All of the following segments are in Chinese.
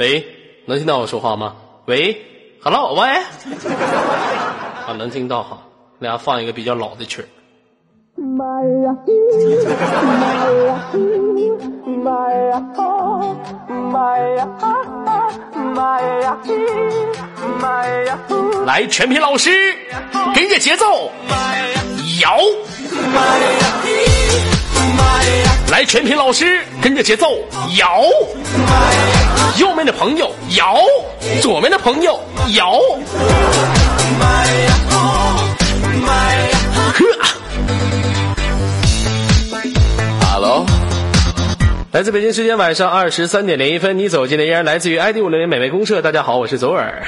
喂，能听到我说话吗？喂，Hello，喂，啊，能听到哈。给大家放一个比较老的曲儿。来，全品老师，跟着节奏摇。来，全品老师跟着节奏摇。右面的朋友摇，左面的朋友摇。Hello，来自北京时间晚上二十三点零一分，你走进的依然来自于 ID 五零零美味公社。大家好，我是左耳。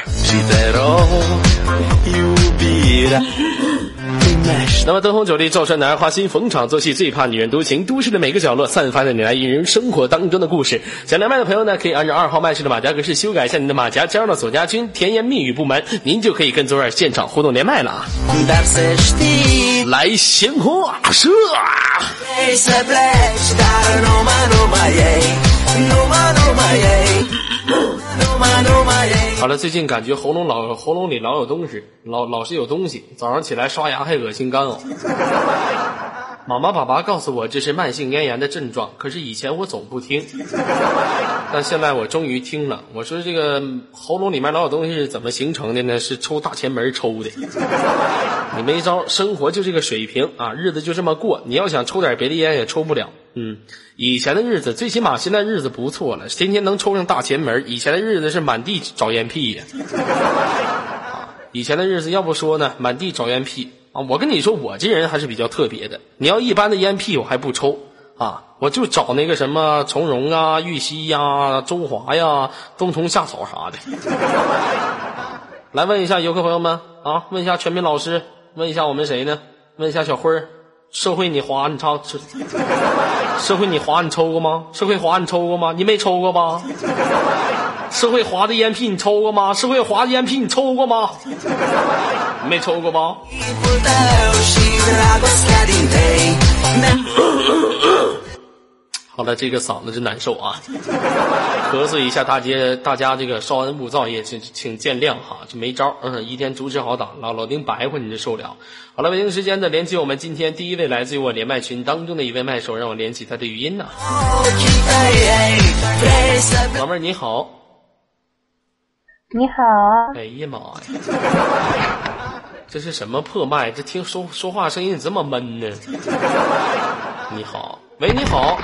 那么灯红酒绿，照穿男儿花心，逢场作戏，最怕女人独行。都市的每个角落，散发着你来引人生活当中的故事。想连麦的朋友呢，可以按照二号麦式的马甲格式修改一下你的马甲，加入到左家军，甜言蜜语不瞒，您就可以跟左耳现场互动连麦了。来，鲜花射。好了，最近感觉喉咙老喉咙里老有东西，老老是有东西。早上起来刷牙还恶心干呕。妈妈、爸爸告诉我这是慢性咽炎的症状，可是以前我总不听。但现在我终于听了。我说这个喉咙里面老有东西是怎么形成的呢？是抽大前门抽的。你没招，生活就这个水平啊，日子就这么过。你要想抽点别的烟也抽不了。嗯，以前的日子，最起码现在日子不错了，天天能抽上大前门。以前的日子是满地找烟屁呀。啊以前的日子要不说呢，满地找烟屁。啊，我跟你说，我这人还是比较特别的。你要一般的烟屁，我还不抽啊，我就找那个什么从容啊、玉溪呀、中华呀、冬虫夏草啥的。来问一下游客朋友们啊，问一下全民老师，问一下我们谁呢？问一下小辉儿，社会你花你超社会你华你抽过吗？社会华你抽过吗？你没抽过吧？社会华的烟屁你抽过吗？社会华的烟屁你抽过吗？没抽过吧？好了，这个嗓子真难受啊！咳嗽一下，大家大家这个稍安勿躁，也请请见谅哈，这没招嗯，一天主持好党，老老丁白话你就受了。好了，北京时间的连接我们今天第一位来自于我连麦群当中的一位麦手，让我连起他的语音呐。老妹儿你好，你好，哎呀妈呀！这是什么破麦？这听说说话声音这么闷呢？你好，喂，你好，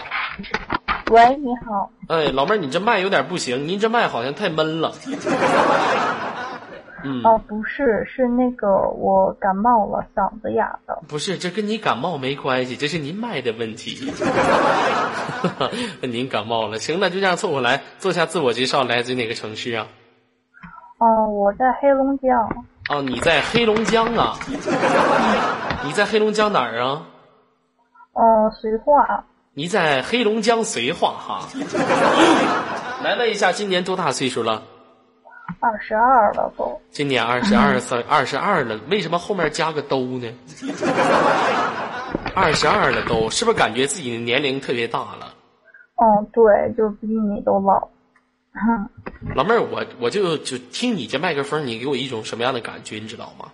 喂，你好，哎，老妹儿，你这麦有点不行，您这麦好像太闷了。嗯，哦，不是，是那个我感冒了，嗓子哑的。不是，这跟你感冒没关系，这是您麦的问题。您感冒了，行，那就这样凑合来，做下自我介绍，来自哪个城市啊？哦，我在黑龙江。哦，你在黑龙江啊？你在黑龙江哪儿啊？哦，绥化。你在黑龙江绥化哈？来问一下，今年多大岁数了？二十二了都。今年二十二岁，二十二了，为什么后面加个都呢？二十二了都，是不是感觉自己的年龄特别大了？嗯，对，就比你都老。老妹儿，我我就就听你这麦克风，你给我一种什么样的感觉？你知道吗？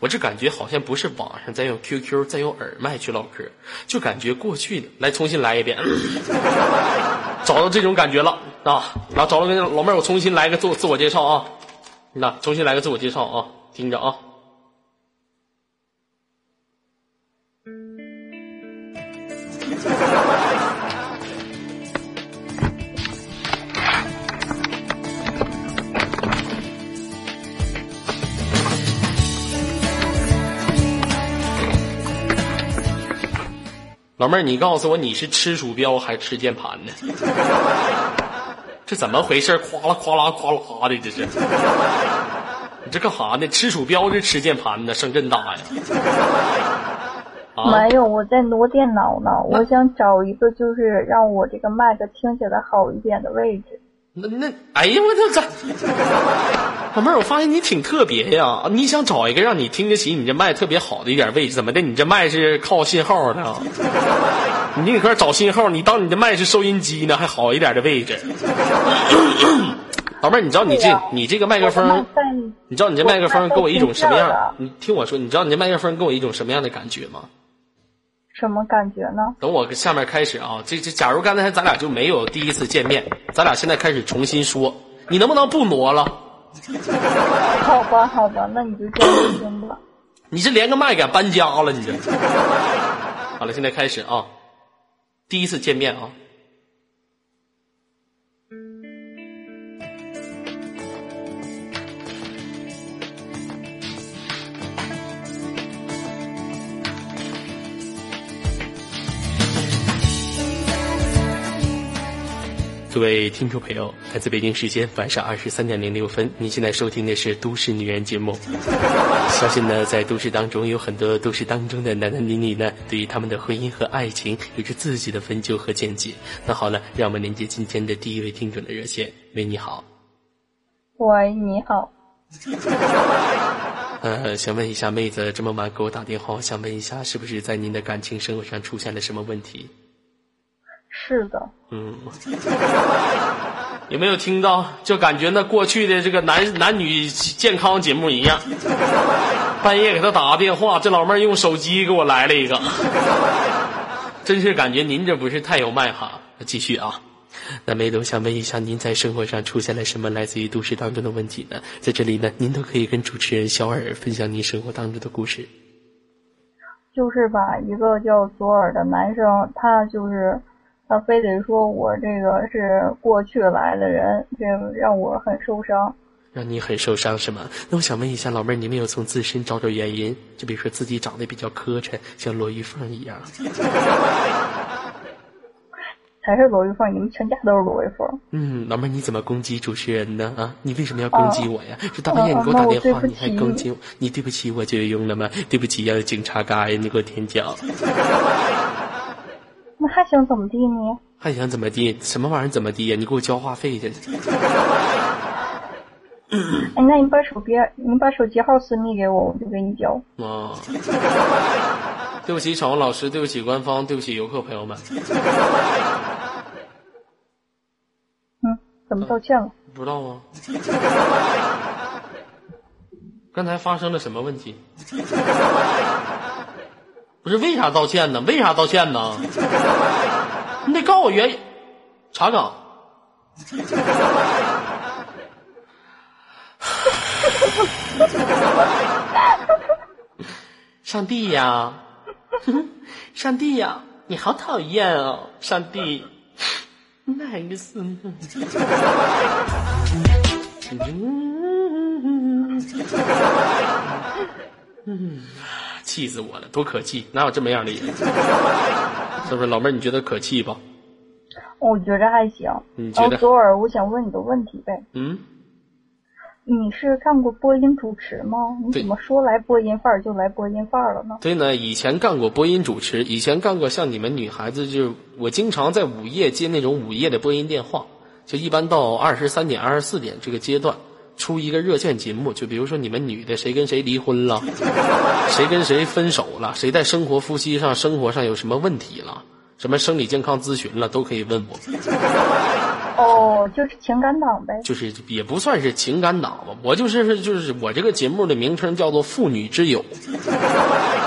我这感觉好像不是网上在用 QQ，在用耳麦去唠嗑，就感觉过去的。来，重新来一遍，找到这种感觉了啊！然后找到个老妹儿，我重新来个自自我介绍啊！那重新来个自我介绍啊，听着啊。老妹儿，你告诉我你是吃鼠标还是吃键盘呢？这怎么回事？夸啦夸啦夸啦的，这是？你这干哈呢？吃鼠标是吃键盘呢？声真大呀？没有，我在挪电脑呢。我想找一个就是让我这个麦克听起来好一点的位置。那那，哎呀，我这这，老妹儿，我发现你挺特别呀！你想找一个让你听得起你这麦特别好的一点位置，怎么的？你这麦是靠信号的？你搁这找信号，你当你的麦是收音机呢？还好一点的位置？老妹儿，你知道你这、你这个麦克风你知道你这麦克风给我一种什么样？你听我说，你知道你这麦克风给我一种什么样的感觉吗？什么感觉呢？等我下面开始啊，这这，假如刚才咱俩就没有第一次见面，咱俩现在开始重新说，你能不能不挪了？好吧，好吧，那你就这样行吧。你这连个麦敢搬家了，你这。好了，现在开始啊，第一次见面啊。各位听众朋友，来自北京时间晚上二十三点零六分，您现在收听的是《都市女人》节目。相信呢，在都市当中有很多都市当中的男男女女呢，对于他们的婚姻和爱情有着自己的分究和见解。那好了，让我们连接今天的第一位听众的热线。喂，你好，喂，你好，呃，想问一下妹子，这么晚给我打电话，想问一下，是不是在您的感情生活上出现了什么问题？是的，嗯，有没有听到？就感觉那过去的这个男男女健康节目一样，半夜给他打个电话，这老妹儿用手机给我来了一个，真是感觉您这不是太有卖哈。继续啊，那梅总想问一下，您在生活上出现了什么来自于都市当中的问题呢？在这里呢，您都可以跟主持人小尔分享您生活当中的故事。就是吧，一个叫左耳的男生，他就是他非得说我这个是过去来的人，这让我很受伤。让你很受伤是吗？那我想问一下老妹儿，你没有从自身找找原因？就比如说自己长得比较磕碜，像罗玉凤一样。才是罗玉凤，你们全家都是罗玉凤。嗯，老妹儿你怎么攻击主持人呢？啊，你为什么要攻击我呀？这大半夜你给我哦打电话，你还攻击我？你对不起我就有用了吗？对不起，要有警察嘎呀，你给我舔脚，那还想怎么地呢？还想怎么地？什么玩意儿怎么地呀？你给我交话费去。哎，那你把手机你把手机号私密给我，我就给你交。啊，对不起，场文老师，对不起，官方，对不起，游客朋友们，嗯，怎么道歉了？不知道啊？刚才发生了什么问题？不是为啥道歉呢？为啥道歉呢？你得告诉我原因。查岗。上帝呀，上帝呀，你好讨厌哦，上帝。哪个是？嗯，气死我了，多可气！哪有这么样的人？是不是老妹儿？你觉得可气吧？我觉着还行。你觉得然后左耳，我想问你个问题呗，嗯，你是干过播音主持吗？你怎么说来播音范儿就来播音范儿了呢？对呢，以前干过播音主持，以前干过像你们女孩子，就是我经常在午夜接那种午夜的播音电话，就一般到二十三点、二十四点这个阶段，出一个热线节目，就比如说你们女的谁跟谁离婚了，谁跟谁分手了，谁在生活夫妻上、生活上有什么问题了，什么生理健康咨询了，都可以问我。哦，就是情感党呗。就是也不算是情感党吧，我就是就是我这个节目的名称叫做“妇女之友”，啊，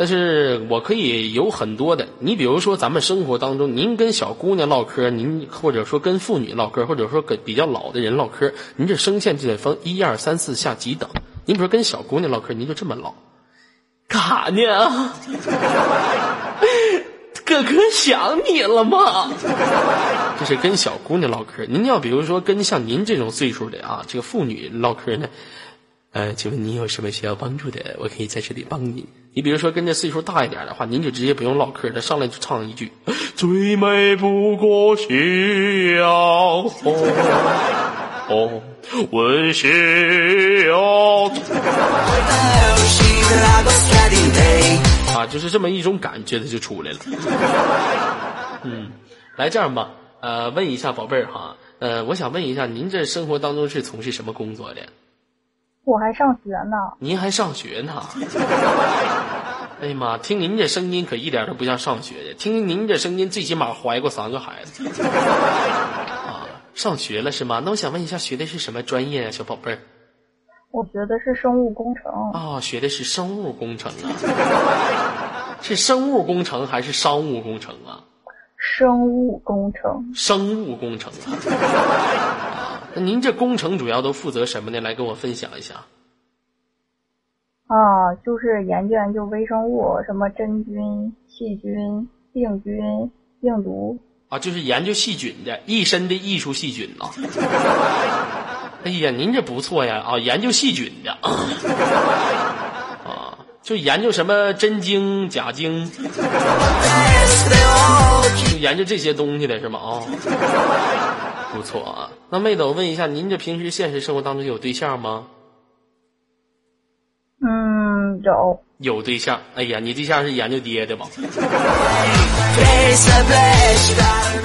但是我可以有很多的，你比如说咱们生活当中，您跟小姑娘唠嗑，您或者说跟妇女唠嗑，或者说跟比较老的人唠嗑，您这声线就得分一二三四下几等。您比如说跟小姑娘唠嗑，您就这么唠，干啥呢？哥哥想你了吗？这是跟小姑娘唠嗑。您要比如说跟像您这种岁数的啊，这个妇女唠嗑呢，呃，请问您有什么需要帮助的？我可以在这里帮您。你比如说跟这岁数大一点的话，您就直接不用唠嗑了，上来就唱一句：“最美不过夕阳红，红问夕阳。”啊，就是这么一种感觉，它就出来了。嗯，来这样吧，呃，问一下宝贝儿哈，呃，我想问一下，您这生活当中是从事什么工作的？我还上学呢。您还上学呢？哎呀妈，听您这声音可一点都不像上学的，听您这声音最起码怀过三个孩子。啊，上学了是吗？那我想问一下，学的是什么专业啊，小宝贝儿？我学的是生物工程，哦，学的是生物工程啊，是生物工程还是商务工程啊？生物工程。生物工程啊。啊，那您这工程主要都负责什么呢？来跟我分享一下。啊，就是研究研究微生物，什么真菌、细菌、病菌、病毒。啊，就是研究细菌的，一身的艺术细菌呐。哎呀，您这不错呀！啊，研究细菌的 啊，就研究什么真菌、假菌，就研究这些东西的是吗？啊，不错啊。那妹子，我问一下，您这平时现实生活当中有对象吗？嗯，有。有对象？哎呀，你对象是研究爹的吧？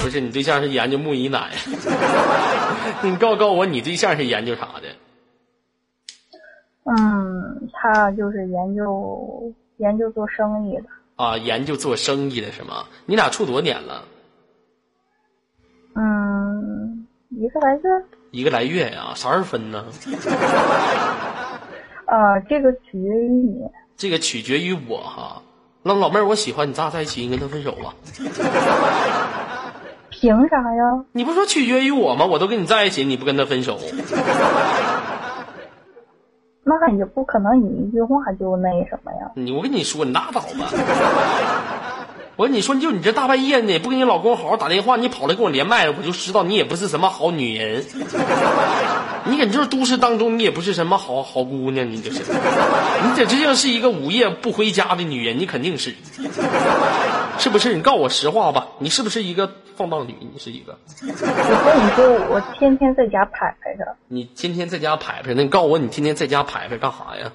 不是，你对象是研究木姨奶。你告告我，你对象是研究啥的？嗯，他就是研究研究做生意的。啊，研究做生意的是吗？你俩处多少年了？嗯，一个来月。一个来月呀？啥时候分呢？啊，这个取决于你。这个取决于我哈。那老妹儿，我喜欢你，咱俩在一起，你跟他分手吧。凭啥呀？你不说取决于我吗？我都跟你在一起，你不跟他分手？那也不可能，你一句话就那什么呀？你我跟你说，你拉倒吧。我跟你说，就你这大半夜的，不给你老公好好打电话，你跑来跟我连麦，我就知道你也不是什么好女人。你搁就是都市当中，你也不是什么好好姑娘，你就是，你这这像是一个午夜不回家的女人，你肯定是，是不是？你告我实话吧，你是不是一个放荡女？你是一个？我跟你说，我天天在家排排着。你天天在家排排，那你告诉我，你天天在家排排干啥呀？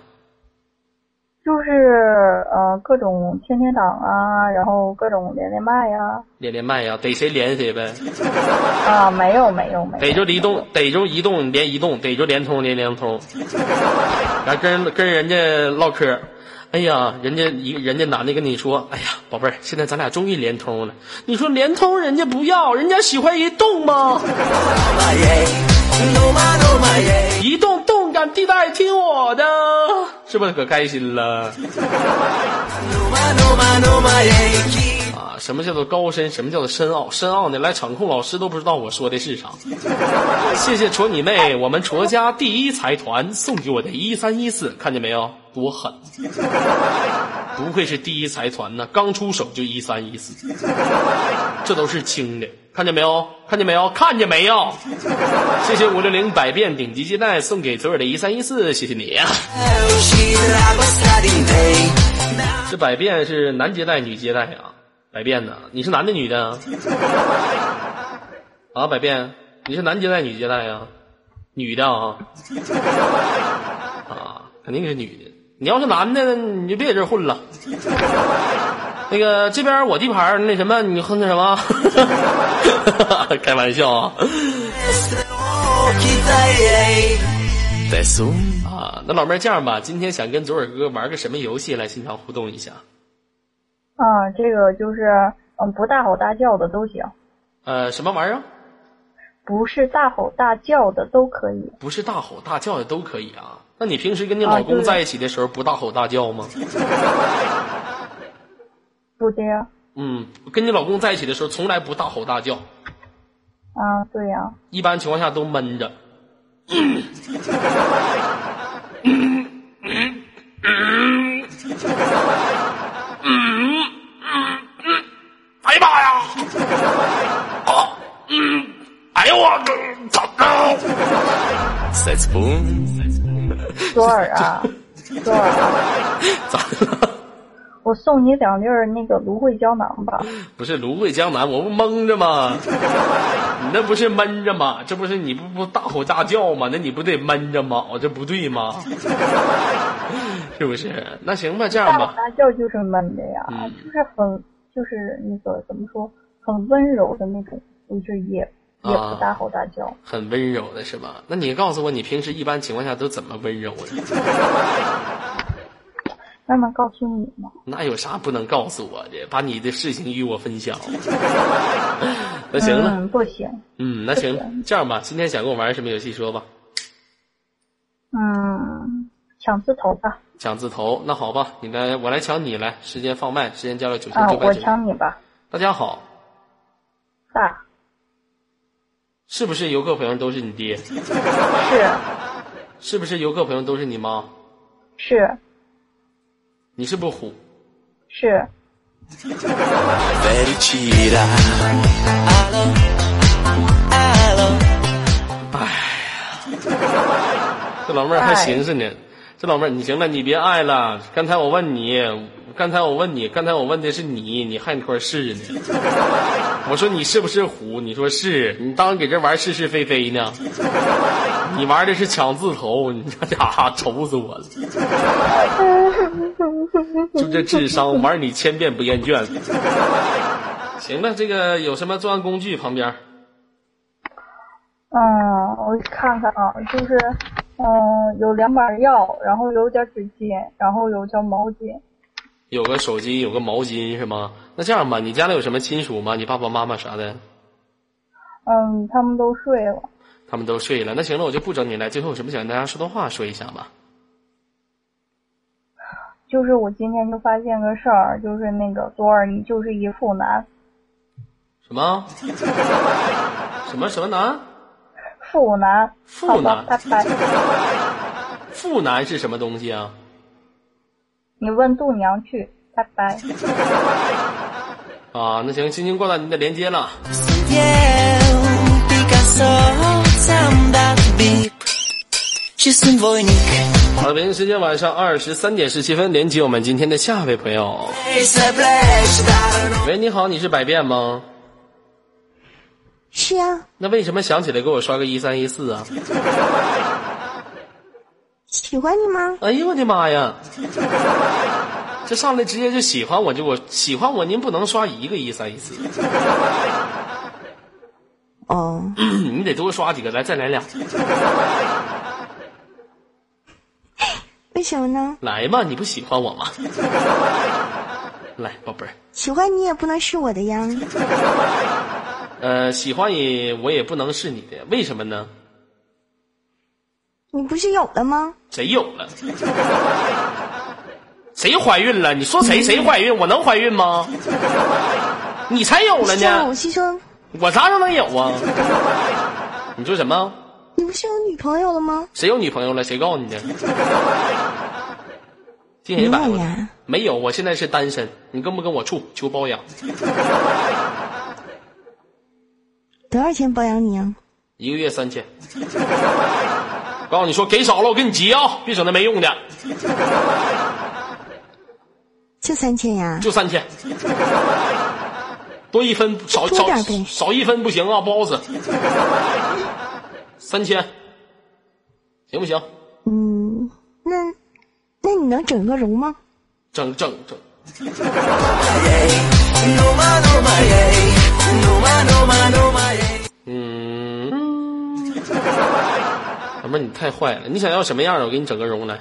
就是呃各种天天党啊，然后各种连连麦呀，连连麦呀，逮谁连谁呗。啊，没有没有没有。逮着移动，逮着移动连移动，逮着联通连联通。然后跟跟人家唠嗑，哎呀，人家一人家男的跟你说，哎呀，宝贝儿，现在咱俩终于联通了。你说联通人家不要，人家喜欢移动吗？移动地带，听我的，是不是可开心了？啊，什么叫做高深？什么叫做深奥？深奥的，来场控老师都不知道我说的是啥。谢谢戳你妹，我们戳家第一财团送给我的一三一四，看见没有？多狠！不愧是第一财团呢，刚出手就一三一四，这都是轻的。看见没有？看见没有？看见没有？谢谢五六零百变顶级接待送给左耳的一三一四，谢谢你呀。这百变是男接待女接待啊？百变呢？你是男的女的？啊，百变，你是男接待女接待呀？女的啊？啊，肯定是女的。你要是男的，你就别在这混了。那个这边我地盘那什么，你哼那什么？开玩笑啊！啊，那老妹儿这样吧，今天想跟左耳哥玩个什么游戏来现场互动一下？啊，这个就是嗯，不大吼大叫的都行。呃，什么玩意儿？不是大吼大叫的都可以。不是大吼大叫的都可以啊？那你平时跟你老公在一起的时候不大吼大叫吗？不这样。嗯，跟你老公在一起的时候从来不大吼大叫。啊，对呀。一般情况下都闷着。哎呀妈呀！啊，嗯，哎呦我操！左耳啊，左耳，咋了？我送你两粒儿那个芦荟胶囊吧。不是芦荟胶囊，我不蒙着吗？你那不是闷着吗？这不是你不不大吼大叫吗？那你不得闷着吗？我这不对吗？是不是？那行吧，这样吧。大吼大叫就是闷的呀，就是很就是那个怎么说，很温柔的那种，就是也也不大吼大叫。很温柔的是吧？那你告诉我，你平时一般情况下都怎么温柔的？那能告诉你吗？那有啥不能告诉我的？把你的事情与我分享。那行了，嗯，不行。嗯，那行，这样吧，今天想跟我玩什么游戏说吧？嗯，抢字头吧。抢字头，那好吧，你来，我来抢你来。时间放慢，时间交流九千九百九。抢你吧。大家好，大是不是游客朋友都是你爹？是 是不是游客朋友都是你妈？是你是不是虎？是. Allo, allo. 这老妹儿还寻思呢。这老妹儿，你行了，你别爱了。刚才我问你，刚才我问你，刚才我问的是你，你还说是呢。我说你是不是虎？你说是，你当给这玩是是非非呢？你玩的是抢字头，你这家伙愁死我了。就这智商，玩你千遍不厌倦。行了，这个有什么作案工具旁边？嗯，我看看啊，就是，嗯，有两把药，然后有点纸巾，然后有条毛巾。有个手机，有个毛巾是吗？那这样吧，你家里有什么亲属吗？你爸爸妈妈啥的？嗯，他们都睡了。他们都睡了。那行了，我就不整你了。最后有什么想跟大家说的话说一下吧。就是我今天就发现个事儿，就是那个左耳，你就是一妇男，什么？什么什么男？妇男。妇男拜拜。妇男是什么东西啊？你问度娘去，拜拜。啊，那行，轻轻挂断您的连接了。好了，北京时间晚上二十三点十七分，连接我们今天的下一位朋友。E 喂，你好，你是百变吗？是啊，那为什么想起来给我刷个一三一四啊？喜欢你吗？哎呦我的妈呀！这上来直接就喜欢我，就我喜欢我，您不能刷一个一三一四，哦，你得多刷几个，来再来俩，为什么呢？来嘛，你不喜欢我吗？来，宝贝儿，喜欢你也不能是我的呀。呃，喜欢你我也不能是你的，为什么呢？你不是有了吗？谁有了？谁怀孕了？你说谁谁怀孕？我能怀孕吗？你才有了呢我，是说，我啥时候能有啊？你说什么？你不是有女朋友了吗？谁有女朋友了？谁告诉你的？听谁没？有。没有，我现在是单身。你跟不跟我处？求包养，多少钱包养你啊？一个月三千。告诉你说给少了，我跟你急啊！别整那没用的，就三千呀？就三千，多一分少少少一分不行啊，不好使。三千，行不行？嗯，那那你能整个容吗？整整整.嗯，老妹儿你太坏了，你想要什么样的？我给你整个容来。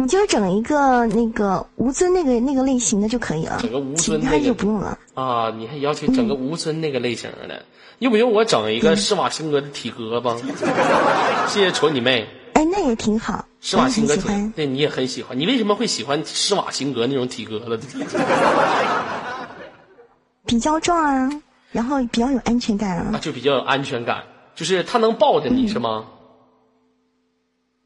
你就整一个那个吴尊那个那个类型的就可以了，整个吴尊那个就不用了。啊，你还要求整个吴尊那个类型的，用不用我整一个施瓦辛格的体格吧？谢谢瞅你妹，哎，那也挺好，施瓦辛格体很喜欢，。对你也很喜欢，你为什么会喜欢施瓦辛格那种体格了？比较壮啊，然后比较有安全感啊，啊。就比较有安全感，就是他能抱着你是吗？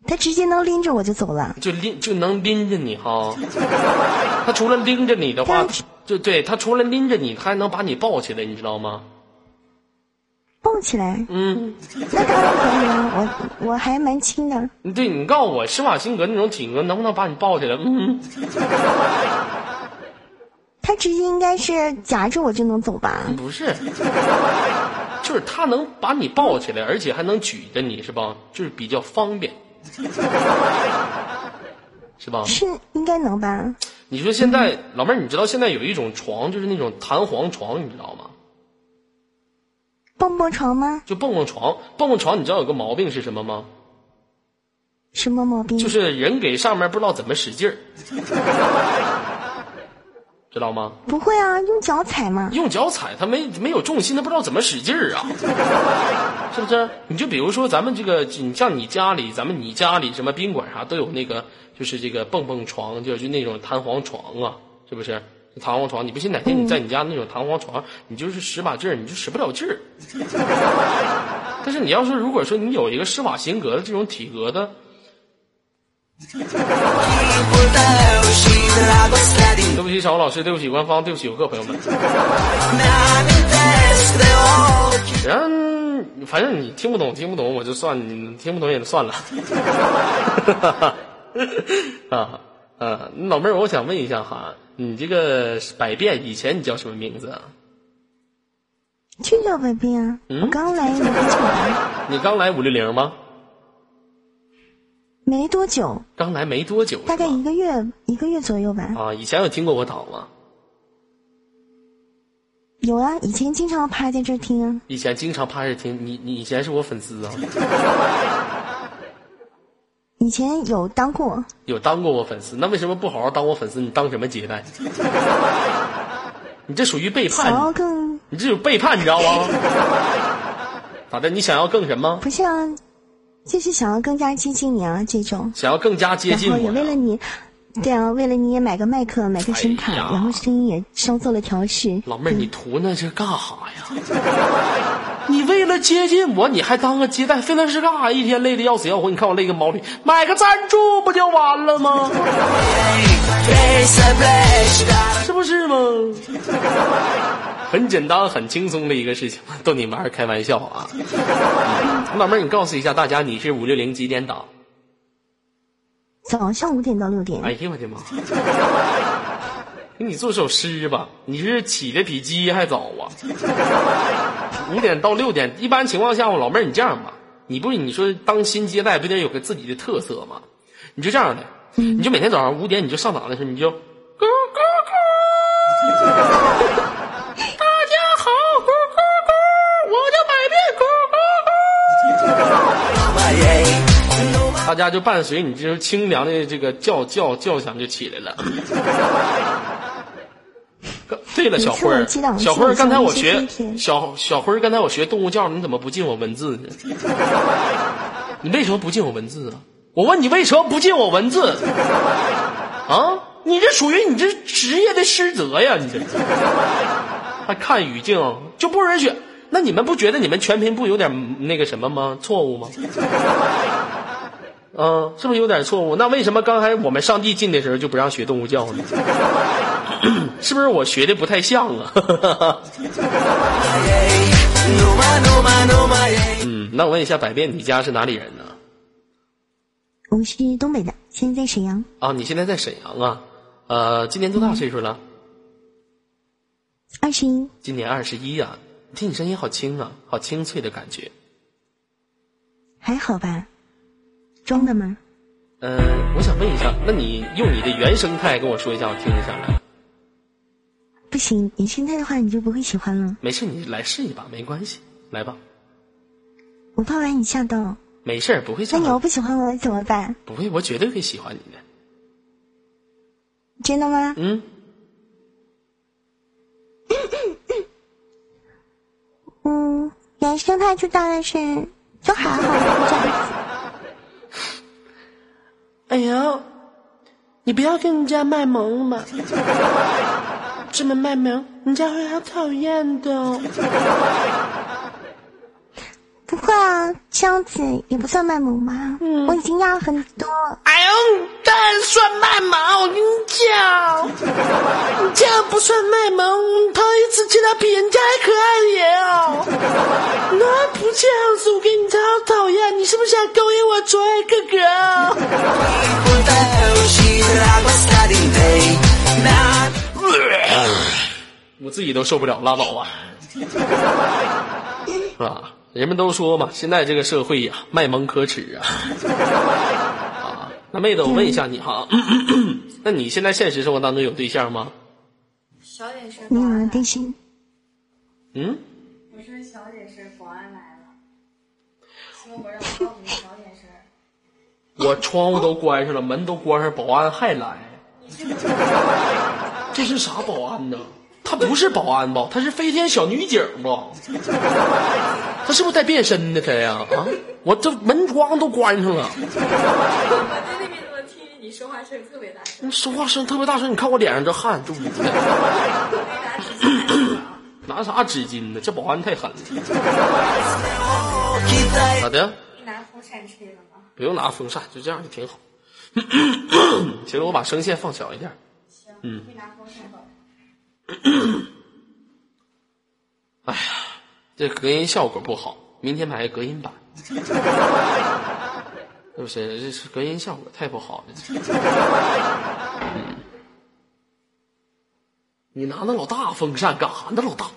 他直接能拎着我就走了。就拎就能拎着你哈。他除了拎着你的话，就对他除了拎着你，他还能把你抱起来，你知道吗？抱起来，嗯，那当然可以了，我我还蛮轻的。对你告诉我，施瓦辛格那种体格能不能把你抱起来？嗯，他直接应该是夹着我就能走吧？不是，就是他能把你抱起来，而且还能举着你，是吧？就是比较方便，是吧？是应该能吧？你说现在老妹儿，你知道现在有一种床，就是那种弹簧床，你知道吗？蹦蹦床吗？就蹦蹦床，蹦蹦床，你知道有个毛病是什么吗？什么毛病？就是人给上面不知道怎么使劲儿，知道吗？不会啊，用脚踩嘛。用脚踩，他没没有重心，他不知道怎么使劲儿啊，是不是？你就比如说咱们这个，你像你家里，咱们你家里什么宾馆啥都有那个，就是这个蹦蹦床，就就那种弹簧床啊，是不是？弹簧床，你不信哪天你在你家那种弹簧床，你就是使把劲儿，你就使不了劲儿。但是你要是如果说你有一个施瓦辛格的这种体格的，对不起，小吴老师，对不起官方，对不起游客朋友们。然后反正你听不懂，听不懂我就算，你听不懂也就算了。啊啊，老妹儿，我想问一下哈，你这个百变以前你叫什么名字啊？就叫百变啊！嗯我刚来没多久啊，你刚来五六零吗？没多久，刚来没多久，大概一个月一个月左右吧。啊，以前有听过我岛吗？有啊，以前经常趴在这听啊。以前经常趴着听，你你以前是我粉丝啊，以前有当过，有当过我粉丝，那为什么不好好当我粉丝？你当什么接待？你这属于背想要叛，更你这有背叛，你知道吗？咋的？你想要更什么？不像啊，就是想要更加接近你啊这种。想要更加接然后近我呀？也为了你，对啊，为了你也买个麦克，买个声卡，哎然后声音也稍做了调试。老妹儿，你图那是干啥呀？你为了接近我，你还当个接待，费那是干啥？一天累得要死要活，你看我累个毛驴，买个赞助不就完了吗？是不是吗？很简单、很轻松的一个事情，逗你玩儿开玩笑啊。嗯老妹儿，你告诉一下大家，你是五六零几点档？早上五点到六点，哎呀我的妈！给 你做首诗吧，你是起的比鸡还早啊！五点到六点，一般情况下，我老妹儿你这样吧，你不是你说当新接待不得有个自己的特色吗？你就这样的，你就每天早上五点你就上档的时候你就咕咕咕，大家就伴随你这清凉的这个叫叫叫响就起来了。对了，小辉儿小辉儿，刚才我学小小辉儿，刚才我学动物叫，你怎么不进我文字呢？你为什么不进我文字啊？我问你为什么不进我文字？啊，你这属于你这职业的失责呀！你这还看语境就不允许？那你们不觉得你们全频不有点那个什么吗？错误吗？嗯，是不是有点错误？那为什么刚才我们上帝进的时候就不让学动物叫呢？是不是我学的不太像啊？嗯，那我问一下，百变，你家是哪里人呢？我是东北的，现在在沈阳，啊，你现在在沈阳啊？呃，今年多大岁数了？二十一，今年二十一呀。听你声音好轻啊，好清脆的感觉。还好吧？装的吗？嗯、我想问一下，那你用你的原生态跟我说一下，我听一下来。不行，你现在的话你就不会喜欢了，没事，你来试一把，没关系，来吧。我怕把你吓到。没事儿，不会那你要不喜欢我怎么办？不会，我绝对会喜欢你的。真的吗？嗯，嗯，原生态就当然是就还好这样子。哎呦，你不要跟人家卖萌嘛，这么卖萌，人家会好讨厌的。不会啊，这样子也不算卖萌吗？嗯我已经要了很多。哎呦，当然算卖萌，我跟你讲，你这样不算卖萌，头一次见到比人家还可爱的人哦。那不这样子，我跟你超讨厌，你是不是想勾引我卓爱哥哥？我自己都受不了，拉倒吧。是吧？人们都说嘛，现在这个社会呀，卖萌可耻啊。啊，那妹子，我问一下你哈，那你现在现实生活当中有对象吗？小点声，没有啊保安，但是嗯，我说小点声，保安来了，说我让我告诉你小点声。我窗户都关上了，门都关上，保安还来。这是啥保安呢？他不是保安吧？他是飞天小女警吧？他是不是带变身的他呀？啊！我这门窗都关上了，我在那边怎么听见你说话声特别大声？你说话声特别大声，你看我脸上这汗，这捂的。拿啥纸巾呢？这保安太狠了。咋的？你拿风扇吹了吗？不用拿风扇，就这样就挺好。其实我把声线放小一点。行，嗯你拿风扇吧。哎呀，这隔音效果不好，明天买个隔音板。是不是？这是隔音效果太不好了。嗯，你拿那老大风扇干啥呢？老大。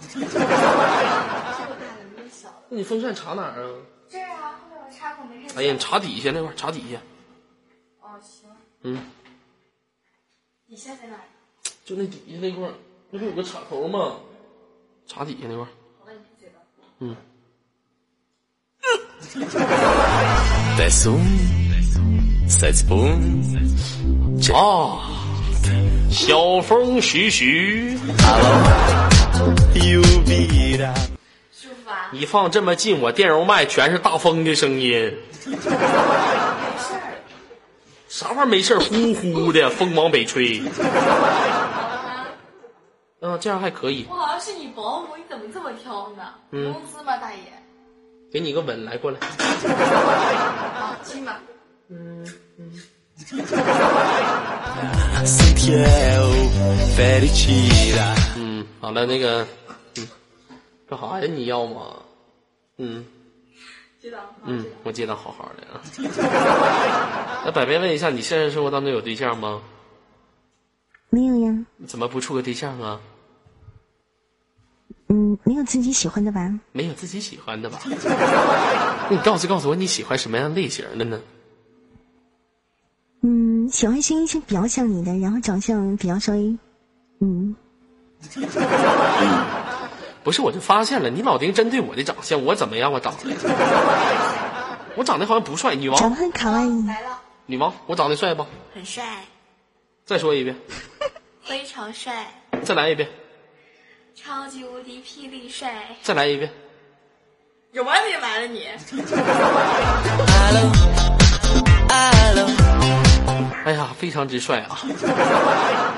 那你风扇插哪儿啊？这儿啊，后面有插孔，没。哎呀，你插底下那块儿，插底下。哦，行。嗯，底下在哪儿？就那底下那块儿，那不有个插头吗？插底下那块。嗯。啊，小风徐徐，Lluvia 舒服啊？你放这么近，我电容麦全是大风的声音。没事。啥玩意儿没事儿呼呼的，风往北吹。嗯，这样还可以。我好像是你保姆，你怎么这么挑呢？嗯工资吗，大爷？给你个吻，来过来。好，亲吧。Sentiero Felicità 嗯，好了，那个，嗯，干啥呀？你要吗？嗯知道。嗯，我接的好好的啊。那百变问一下，你现实生活当中有对象吗？没有呀，怎么不处个对象啊？嗯，没有自己喜欢的吧？没有自己喜欢的吧？那你告诉告诉我，你喜欢什么样类型的呢？嗯，喜欢声音是比较像你的，然后长相比较稍微，嗯，不是，我就发现了，你老丁针对我的长相，我怎么样？我长得，我长得好像不帅。女王，长得很卡哇伊。来了，女王，我长得帅不？很帅，再说一遍，非常帅，再来一遍，超级无敌霹雳帅。再来一遍。有完没完了你哎呀，非常之帅啊！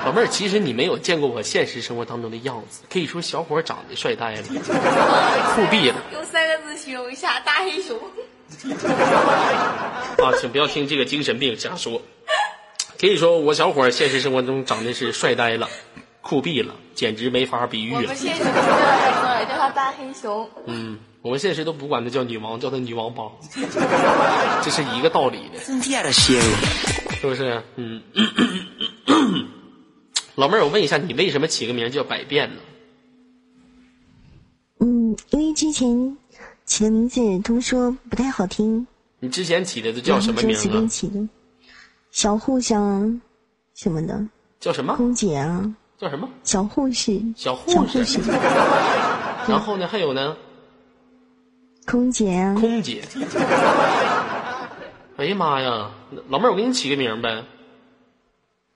老妹儿，其实你没有见过我现实生活当中的样子，可以说小伙长得帅呆了，酷毙了用三个字形容一下，大黑熊。啊！请不要听这个精神病瞎说。可以说我小伙现实生活中长得是帅呆了，酷毙了，简直没法比喻了我们。现实不叫他，叫他大黑熊。嗯，我们现实都不管她叫女王，叫她女王帮，这是一个道理的。Sentiero Cielo 是不是？嗯，老妹儿，我问一下，你为什么起个名叫百变呢？嗯，因为之前起的名字都说不太好听，你之前起的都叫什么名字就随便啊？起的，小互相啊什么的，叫什么？空姐啊，叫什么？小护士，小护小士护士，然后呢？还有呢？空姐啊，空姐。哎呀妈呀，老妹儿，我给你起个名呗。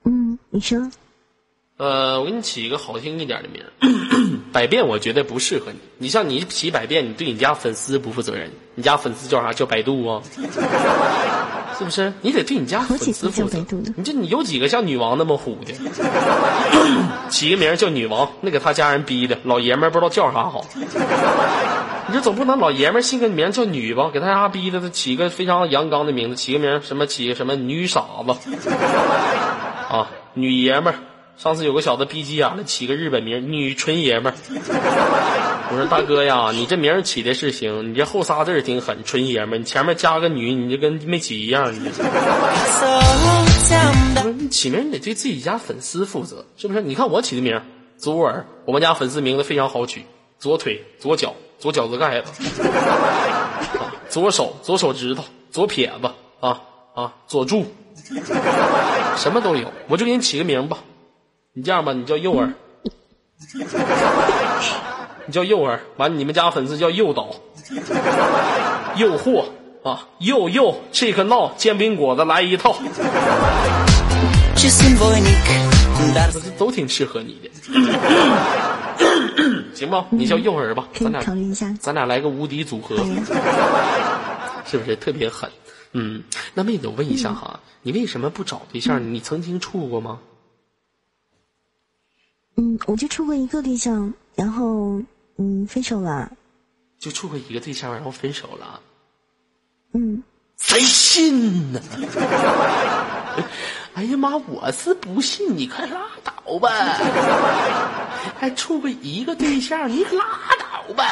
嗯，你说，呃，我给你起一个好听一点的名儿，百变我觉得不适合你。你像你起百变，你对你家粉丝不负责任。你家粉丝叫啥？叫百度啊？是不是？你得对你家粉丝负责。你这你有几个像女王那么虎的？起个名叫女王，那给他家人逼的，老爷们儿不知道叫啥好。你这总不能老爷们儿姓个名叫女吧？给他家逼的，他起个非常阳刚的名字，起个名什么起个什么女傻子啊，女爷们儿。上次有个小子逼急眼了，起个日本名女纯爷们儿。我说大哥呀，你这名起的是行，你这后仨字儿挺狠，纯爷们，你前面加个女，你就跟没起一样。你这 So Samba 不是你起名，你得对自己家粉丝负责，是不是？你看我起的名左耳，我们家粉丝名字非常好取，左腿、左脚、左脚趾盖子，啊，左手、左手指头、左撇子，啊啊，左柱，什么都有，我就给你起个名吧。你这样吧，你叫右耳，你叫诱饵，完你们家粉丝叫诱导、诱惑、啊，诱诱这个闹煎饼果子来一套都挺适合你的，行吧？你叫诱饵吧，咱俩考虑一下。咱俩来个无敌组合是不是特别狠？嗯，那妹子，我问一下哈，你为什么不找对象？你曾经处过吗？嗯，我就处过一个对象，然后嗯分手了。就处过一个对象，然后分手了，嗯，谁信呢？哎呀妈，我是不信，你快拉倒吧！还处过一个对象，你拉倒吧！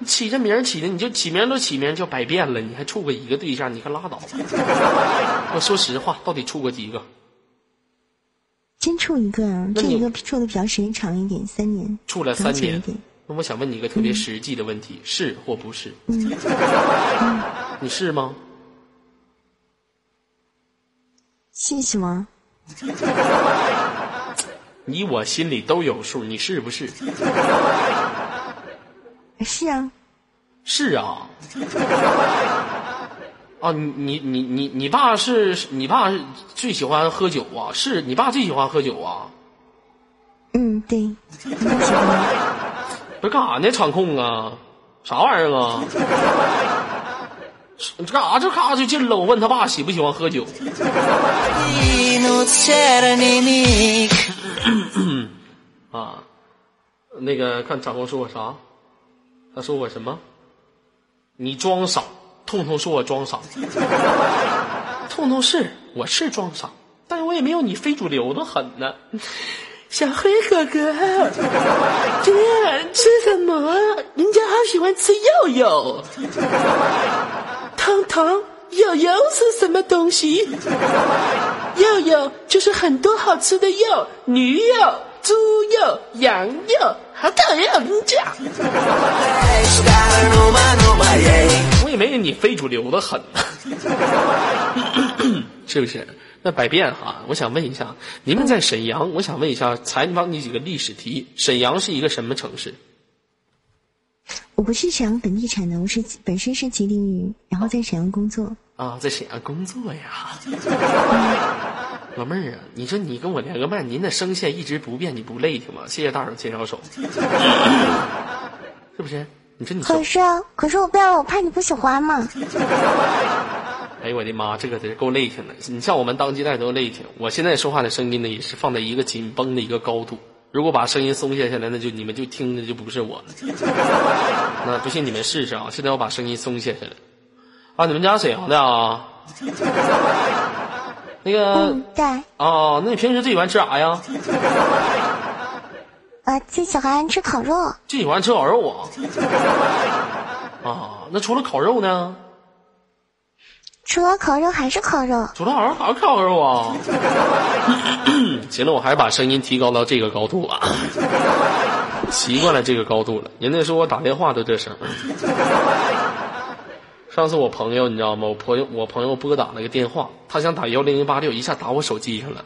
你起这名起的，你就起名都起名叫百变了，你还处过一个对象，你可拉倒吧！我说实话，到底处过几个？先处一个啊，这一个处的比较时间长一点，三年。处了三年。那我想问你一个特别实际的问题：是或不是？嗯 你是吗？是什么？你我心里都有数，你是不是？是啊，是啊。啊，你你你你你爸是你爸是最喜欢喝酒啊？是你爸最喜欢喝酒啊？嗯，对，不是干啥呢？场控啊？啥玩意儿啊？这干啥？这咔就进了。我问他爸喜不喜欢喝酒啊，那个看场控说我啥？他说我什么？你装傻，痛痛说我装傻。痛痛是我是装傻，但是我也没有你非主流的狠呢。小黑哥哥，今天晚上吃什么？人家好喜欢吃肉肉。彤彤，肉肉是什么东西？肉肉就是很多好吃的肉，驴肉、猪肉、羊肉，好讨厌人家。也没有你非主流的狠，是不是？那百变哈，我想问一下，你们在沈阳，我想问一下，采访你几个历史题。沈阳是一个什么城市？我不是沈阳本地产的，我是本身是吉林人，然后在沈阳工作。啊，在沈阳工作呀。老妹儿啊，你说你跟我连个麦，您的声线一直不变，你不累挺吗？谢谢大手牵小手，是不是？你说你可是可是我不要，我怕你不喜欢嘛。哎呦我的妈，这个得够累挺的。你像我们当鸡蛋都累挺，我现在说话的声音呢，也是放在一个紧绷的一个高度。如果把声音松懈下来，那就你们就听的就不是我了。那不信你们试试啊！现在我把声音松懈下来。啊，你们家沈阳的啊？那个嗯，对，哦，那你平时最喜欢吃啥呀？我最喜欢吃烤肉。最喜欢吃烤肉啊？啊，那除了烤肉呢？除了烤肉还是烤肉。除了烤肉还是烤肉啊？行了，我还是把声音提高到这个高度吧。习惯了这个高度了。人家说我打电话都这声。上次我朋友你知道吗？我朋友我朋友拨打了个电话，他想打幺零零八六，一下打我手机上了，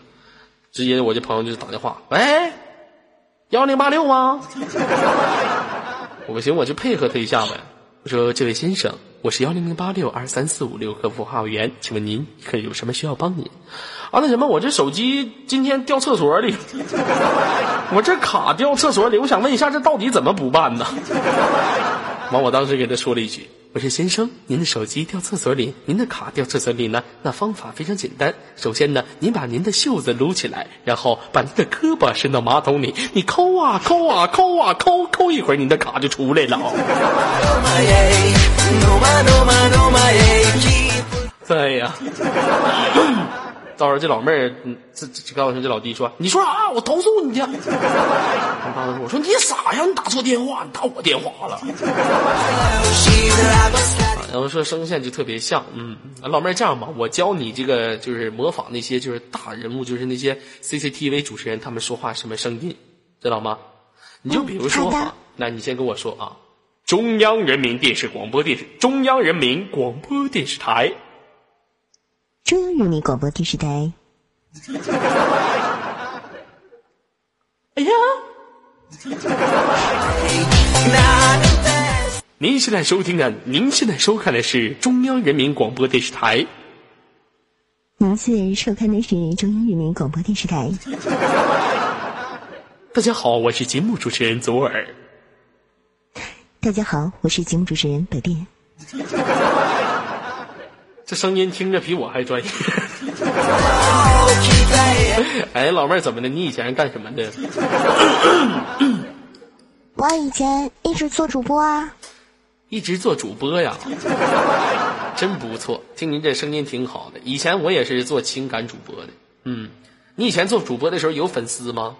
直接我这朋友就打电话，喂，幺零八六吗？我不行，我就配合他一下呗。我说：“这位先生，我是幺零零八六二三四五六客服号员，请问您可有什么需要帮您？”啊，那什么，我这手机今天掉厕所里，我这卡掉厕所里，我想问一下，这到底怎么补办呢？完，我当时给他说了一句：“我说先生，您的手机掉厕所里，您的卡掉厕所里呢？那方法非常简单。首先呢，您把您的袖子撸起来，然后把您的胳膊伸到马桶里，你抠啊抠啊抠啊抠，抠一会儿，您的卡就出来了。对 呀。到时候这老妹儿，嗯，这这告诉这老弟说：“你说啥？我投诉你去。”我当时我说：“你傻呀，你打错电话，你打我电话了。”然后说声线就特别像，嗯，老妹儿这样吧，我教你这个就是模仿那些就是大人物，就是那些 CCTV 主持人他们说话什么声音，知道吗？你就比如说好的啊，那你先跟我说啊，中央人民电视广播电视，中央人民广播电视台，中央人民广播电视台。哎呀，您现在收听的，您现在收看的是中央人民广播电视台。您现在收看的是中央人民广播电视台。大家好，我是节目主持人左耳。大家好，我是节目主持人百变。这声音听着比我还专业。哎，老妹儿，怎么的？你以前是干什么的？我以前一直做主播啊，一直做主播呀，真不错。听您这声音挺好的。以前我也是做情感主播的。嗯，你以前做主播的时候有粉丝吗？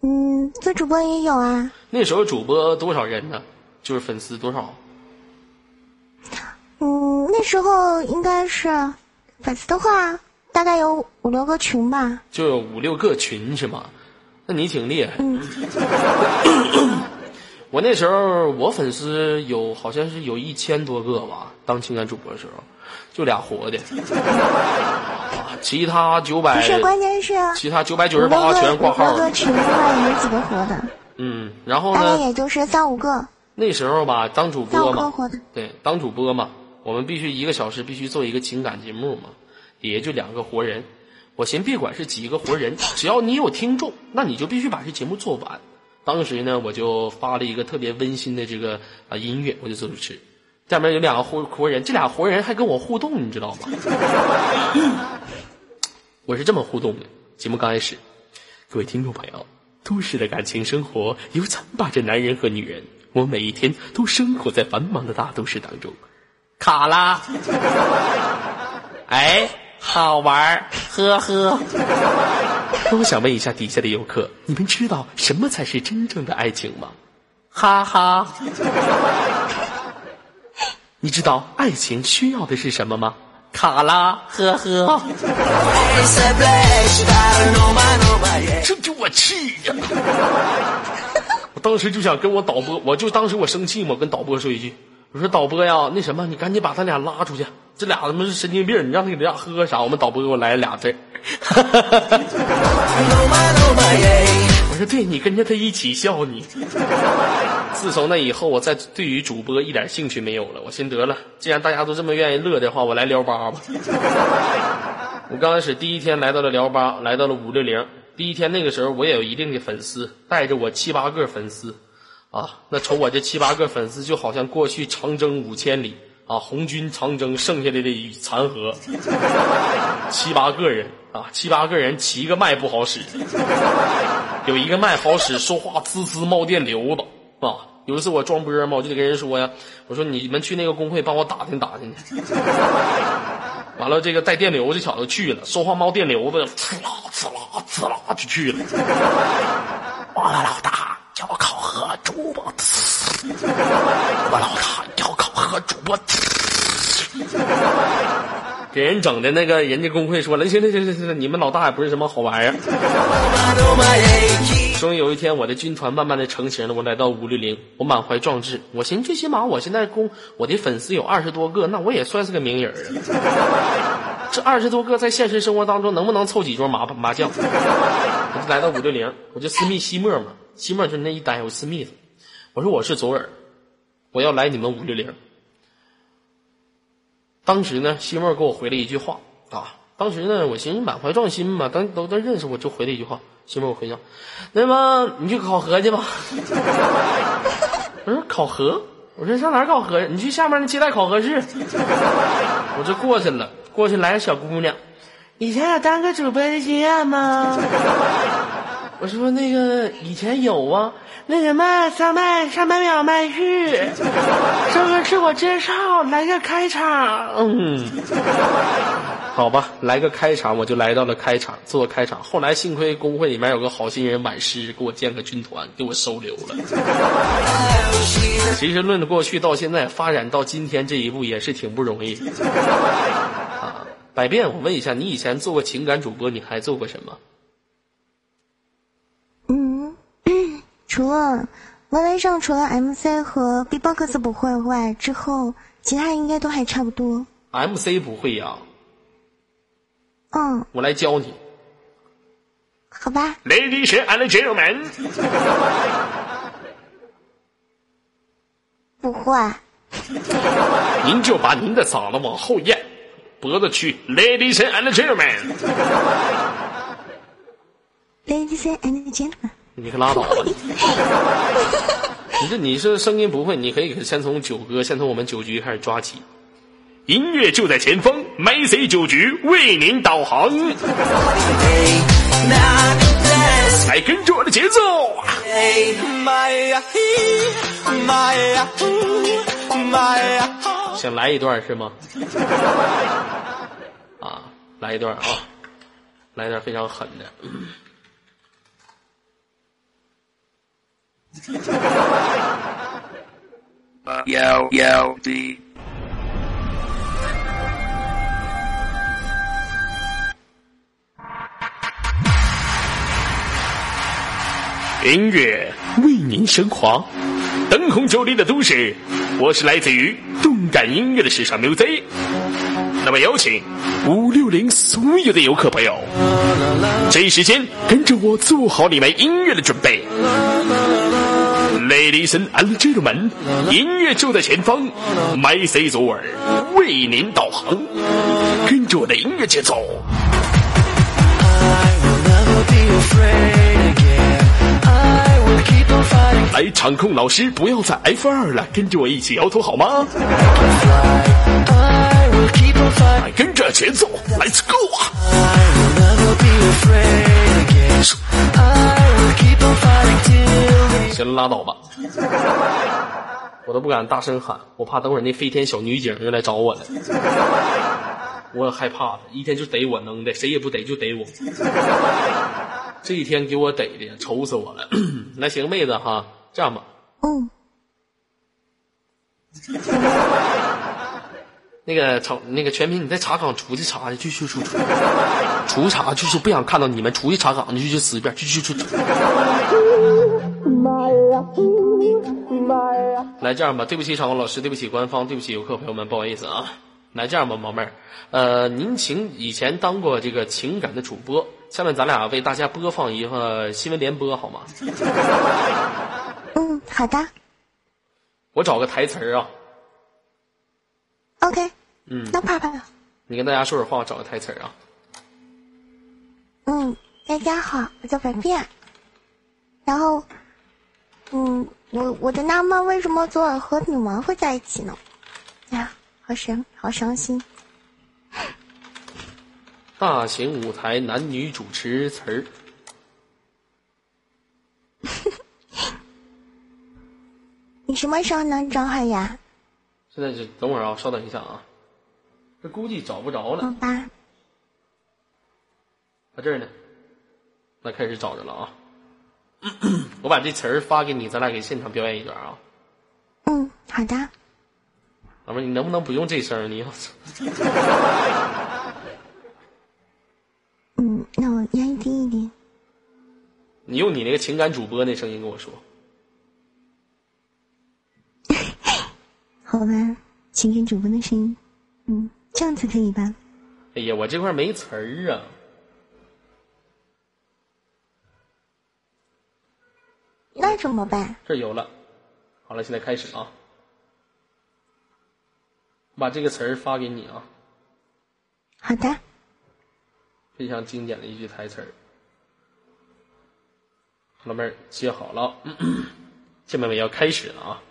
嗯，做主播也有啊。那时候主播多少人呢？就是粉丝多少？嗯，那时候应该是粉丝的话，大概有五六个群吧。就有五六个群是吗？那你挺厉害。嗯，我那时候我粉丝有好像是有一千多个吧，当情感主播的时候，就俩活的，啊 其他九百不，是，关键是其他九百九十八全挂号五六个。群的话，也没几个活的，嗯，然后大概呢，也就是三五个，那时候吧，当主播嘛。对，当主播嘛，我们必须一个小时必须做一个情感节目嘛，也就两个活人。我寻别管是几个活人，只要你有听众，那你就必须把这节目做完。当时呢，我就发了一个特别温馨的这个啊音乐，我就做主持。下面有两个活活人，这俩活人还跟我互动，你知道吗？我是这么互动的。节目刚开始，各位听众朋友，都市的感情生活由咱把着男人和女人，我每一天都生活在繁忙的大都市当中。卡啦，哎，好玩儿，呵呵。那我想问一下底下的游客，你们知道什么才是真正的爱情吗？哈哈。你知道爱情需要的是什么吗？卡拉，呵呵。这就我气呀！我当时就想跟我导播，我就当时我生气嘛，我跟导播说一句，我说导播呀，那什么，你赶紧把他俩拉出去，这俩他妈是神经病，你让他给俩喝啥？我们导播给我来俩字，我说对你跟着他一起笑你。自从那以后，我再对于主播一点兴趣没有了。我寻得了，既然大家都这么愿意乐的话，我来聊吧吧。我刚开始第一天来到了聊吧，来到了五六零。第一天那个时候，我也有一定的粉丝，带着我七八个粉丝，啊，那瞅我这七八个粉丝，就好像过去长征五千里啊，红军长征剩下来的残荷，七八个人啊，七八个人骑个麦不好使，有一个麦好使，说话滋滋冒电流子啊。有一次我装波嘛，我就得跟人说呀，我说你们去那个工会帮我打听打听去。完了，这个带电流这小子去了，说话冒电流子，呲啦呲啦呲啦就去了。我老大要考核主播，我老大要考核主播，给人整的那个人家工会说了，行行行行行，你们老大也不是什么好玩意儿。终于有一天，我的军团慢慢的成型了。我来到五六零，我满怀壮志。我寻思，最起码我现在公我的粉丝有二十多个，那我也算是个名人啊。这二十多个在现实生活当中能不能凑几桌麻麻将？我就来到五六零，我就私密西莫嘛，西莫就那一待，我私密他。我说我是左耳，我要来你们五六零。当时呢，西莫给我回了一句话啊。当时呢，我寻思满怀壮心嘛，当都都认识我，就回了一句话。西莫，我回家，那么你去考核去吧。我说考核，我说上哪考核？你去下面那接待考核室。我就过去了，过去来个小姑娘，以前有当个主播的经验吗？我说那个以前有啊，那什么上麦上百秒麦序，这个自我介绍，来个开场，嗯。好吧，来个开场，我就来到了开场做开场。后来幸亏工会里面有个好心人满师给我建个军团，给我收留了。其实论的过去到现在，发展到今天这一步也是挺不容易。啊，百变，我问一下，你以前做过情感主播，你还做过什么？除了 YY 上除了 MC 和 B-box 不会外，之后其他应该都还差不多。MC 不会呀，嗯，我来教你。好吧，Ladies and gentlemen，不会。您就把您的嗓子往后咽，脖子去。Ladies and gentlemen，Ladies and gentlemen，你可拉倒吧！你这你是声音不会，你可以先从九哥，先从我们九局开始抓起。音乐就在前方，Macy 酒局为您导航，来跟着我的节奏。想来一段是吗？啊，来一段啊，来一段非常狠的。幺幺 D. 音乐为您升华，灯红酒绿的都市，我是来自于动感音乐的时尚 music。那么有请五六零所有的游客朋友，这一时间跟着我做好你们音乐的准备。Ladies and gentlemen，音乐就在前方，My C 左耳为您导航，跟着我的音乐节奏。来，场控老师不要再 F 二了，跟着我一起摇头好吗.来，跟着节奏，Let's go 啊！行了，拉倒吧，我都不敢大声喊，我怕等会儿那飞天小女警又来找我了，我害怕他，一天就逮我能的，谁也不逮就逮我，这一天给我逮的，愁死我了。那行，妹子哈，这样吧，嗯，那个查那个全民，你在查岗出去查去，去去出出，出查就是不想看到你们，出去查岗去去死一遍，去去出出。来这样吧，对不起场控老师，对不起官方，对不起游客朋友们，不好意思啊。来这样吧，毛妹儿，呃，您情以前当过这个情感的主播，下面咱俩为大家播放一个新闻联播好吗？嗯，好的我找个台词儿啊，，OK，嗯，no problem。你跟大家说会儿话，我找个台词儿啊。嗯，大家好，我叫白变。然后，嗯，我我的纳闷，为什么左耳和女王会在一起呢？哎呀，好神，好伤心。大型舞台男女主持词儿，你什么时候能找好呀？现在是等会儿啊，稍等一下啊，这估计找不着了好了，吧，在这儿呢，那开始找着了啊。我把这词儿发给你，咱俩给现场表演一段啊。嗯，好的。老妹儿，你能不能不用这声？你要嗯，那我压低一点。你用你那个情感主播那声音跟我说。好吧，情感主播的声音，嗯，这样子可以吧？哎呀，我这块没词儿啊。那怎么办？这有了，好了，现在开始啊。我把这个词儿发给你啊，好的，非常经典的一句台词儿。老妹儿接好了，下面我们要开始了啊。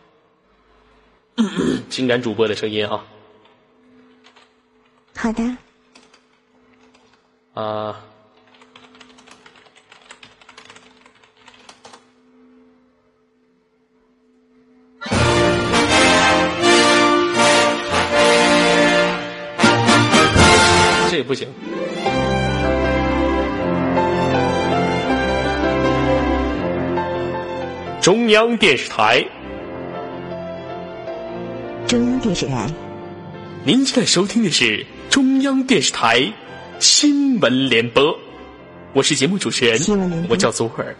情感主播的声音啊好的。啊。这也不行。中央电视台，中央电视台，您现在收听的是中央电视台新闻联播，我是节目主持人新闻联，播我叫左耳。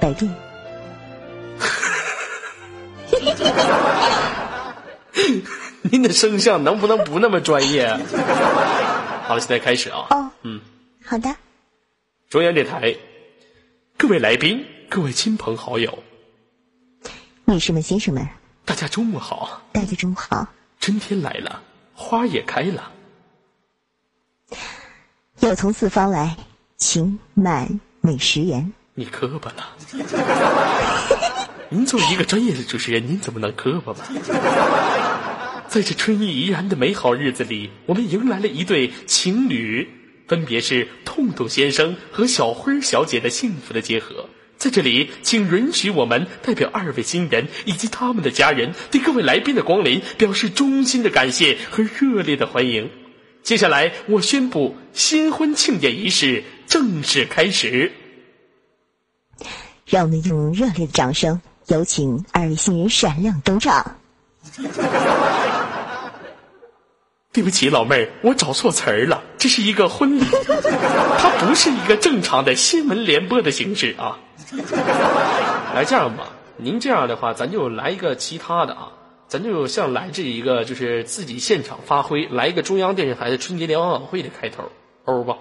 百变。您的声像能不能不那么专业？好了，现在开始啊。哦，嗯，好的。中央电台，各位来宾，各位亲朋好友，女士们、先生们，大家中午好，大家中午好。春天来了，花也开了。有从四方来，情满美食园。你磕巴了。您作为一个专业的主持人，您怎么能磕巴吧？在这春意怡然的美好日子里，我们迎来了一对情侣，分别是痛痛先生和小辉小姐的幸福的结合。在这里，请允许我们代表二位新人以及他们的家人，对各位来宾的光临表示衷心的感谢和热烈的欢迎。接下来，我宣布新婚庆典仪式正式开始。让我们用热烈的掌声，有请二位新人闪亮登场。对不起，老妹儿，我找错词儿了。这是一个婚礼，它不是一个正常的新闻联播的形式啊。来，这样吧，您这样的话，咱就来一个其他的啊，咱就像来这一个就是自己现场发挥，来一个中央电视台的春节联欢晚会的开头，欧吧？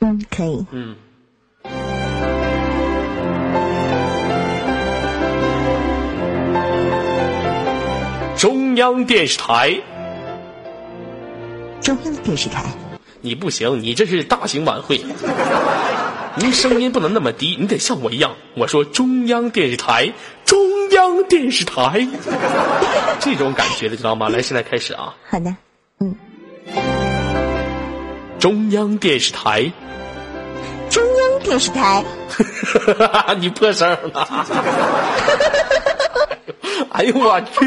嗯，可以。嗯。中央电视台。中央电视台。你不行，你这是大型晚会，您声音不能那么低，你得像我一样。我说中央电视台，中央电视台，这种感觉的知道吗？来，现在开始啊。好的，嗯。中央电视台。中央电视台。你破声了。哎呦我去！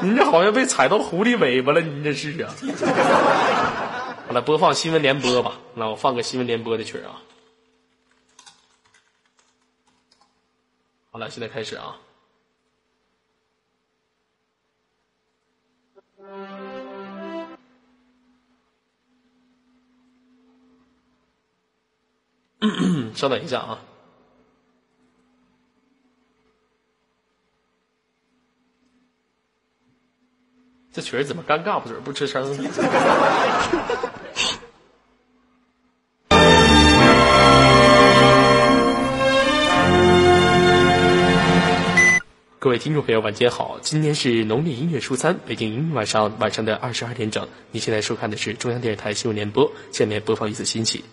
你这好像被踩到狐狸尾巴了，你这是啊？好了，播放新闻联播吧。那我放个新闻联播的曲儿啊。好了，现在开始啊。稍等一下啊。这曲儿怎么尴尬不嘴不吱声 各位听众朋友，晚间好！今天是农历一月初三，北京晚上晚上的二十二点整。你现在收看的是中央电视台新闻联播，下面播放一次新息。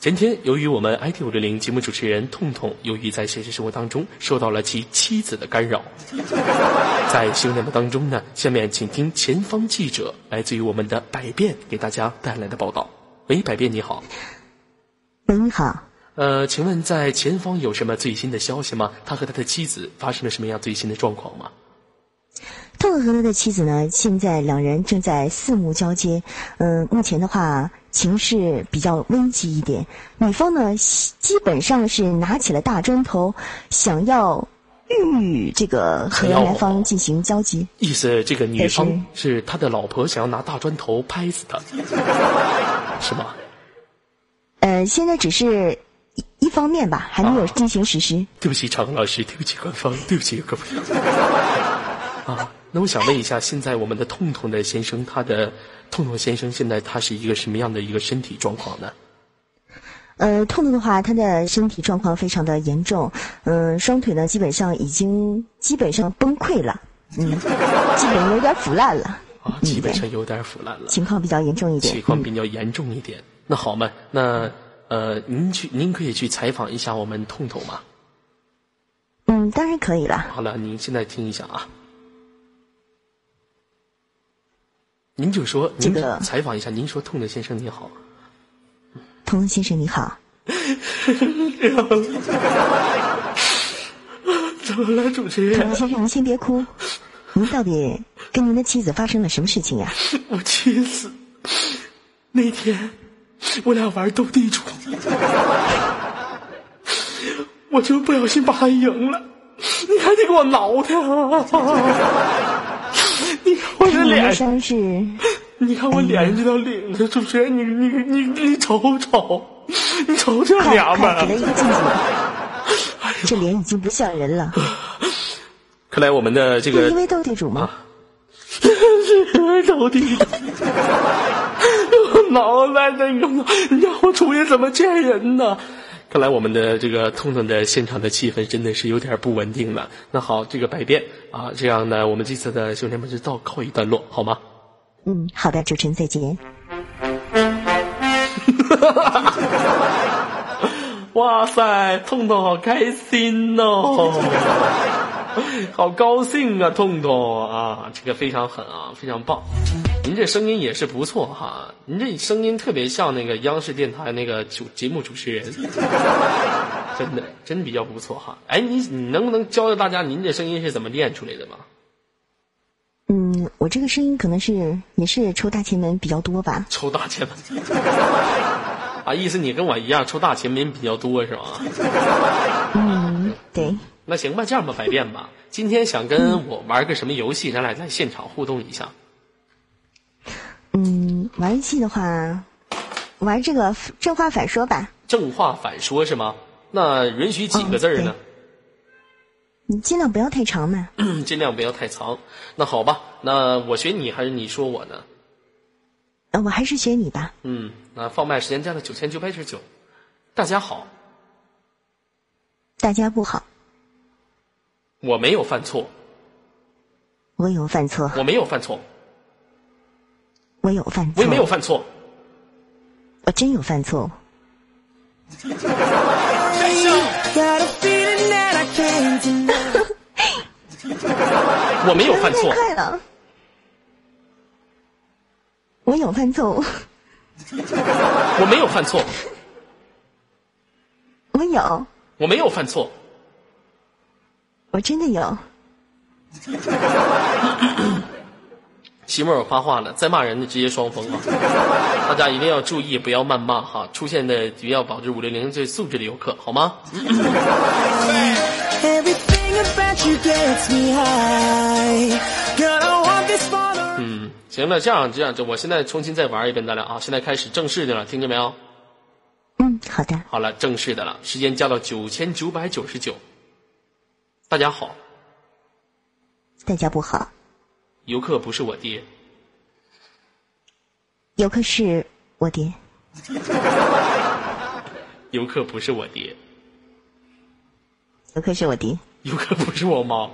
前天，由于我们 IT 五六零节目主持人痛痛，由于在现实生活当中受到了其妻子的干扰，在新闻联播当中呢，下面请听前方记者来自于我们的百变给大家带来的报道。喂，百变你好。喂，你好。呃，请问在前方有什么最新的消息吗？他和他的妻子发生了什么样最新的状况吗？痛痛和他的妻子呢，现在两人正在四目交接。嗯，目前的话情势比较危急一点。女方呢，基本上是拿起了大砖头，想要与这个和男方进行交集。意思这个女方是他的老婆，想要拿大砖头拍死他，是吗？呃，现在只是。一方面吧，还没有进行实施。对不起，常老师，对不起，官方，对不起，各位。啊，那我想问一下，现在我们的痛痛的先生，他的痛痛先生现在他是一个什么样的一个身体状况呢？呃，痛痛的话，他的身体状况非常的严重，嗯，双腿呢基本上已经基本上崩溃了，嗯，基本有点腐烂了。啊，基本上有点腐烂了。情况比较严重一点。情况比较严重一点。那好嘛，那。呃，您去，您可以去采访一下我们痛痛吗？嗯，当然可以了。好了，您现在听一下啊。您就说，您采访一下，您说痛的先生你好。痛痛先生你好。怎么了，主持人？痛痛先生，您先别哭，您到底跟您的妻子发生了什么事情呀？我妻子那天。我俩玩斗地主，我就不小心把他赢了，你还得给我挠他啊！你看我的脸上是，你看我脸上这条领子，主持人，你你你你瞅瞅，你瞅这娘们儿，这脸已经不像人了。看来我们的这个因为斗地主吗？是斗地主。脑袋那个，你让我出去怎么见人呢？看看来我们的这个痛痛的现场的气氛真的是有点不稳定了。那好，这个百变啊，这样呢，我们这次的兄弟们就到告一段落，好吗？嗯，好的，主持人再见。哇塞，痛痛好开心哦，好高兴啊，痛痛啊，这个非常狠啊，非常棒。您这声音也是不错哈，您这声音特别像那个央视电台那个主节目主持人，真的真比较不错哈。哎，你你能不能教教大家您这声音是怎么练出来的吗？嗯，我这个声音可能是也是抽大前门比较多吧。抽大前门 啊，意思你跟我一样抽大前门比较多是吗？嗯，对，那行吧，这样吧，百变吧。今天想跟我玩个什么游戏，咱俩在现场互动一下。嗯，玩游戏的话，玩这个正话反说吧。正话反说是吗？那允许几个字儿呢？你尽量不要太长嘛。尽量不要太长。那好吧，那我学你还是你说我呢？呃，我还是学你吧。嗯，那放麦时间加到九千九百九十九。大家好，大家不好，我没有犯错，我有犯错，我没有犯错，我有犯错，我也没有犯错。我真有犯错。我没有犯错太，快了，我有犯错，我没有犯错，我有，我没有犯错。我真的有。席莫尔发话了，再骂人就直接双封啊！大家一定要注意，不要谩骂哈，出现的不要保持五六零这素质的游客，好吗嗯，行了，这样这样，就我现在重新再玩一遍，咱俩啊，现在开始正式的了，听见没有？嗯，好的，好了，正式的了，时间加到九千九百九十九。大家好，大家不好。游客不是我爹，游客是我爹，游客不是我爹，游客是我爹，游客不是我妈，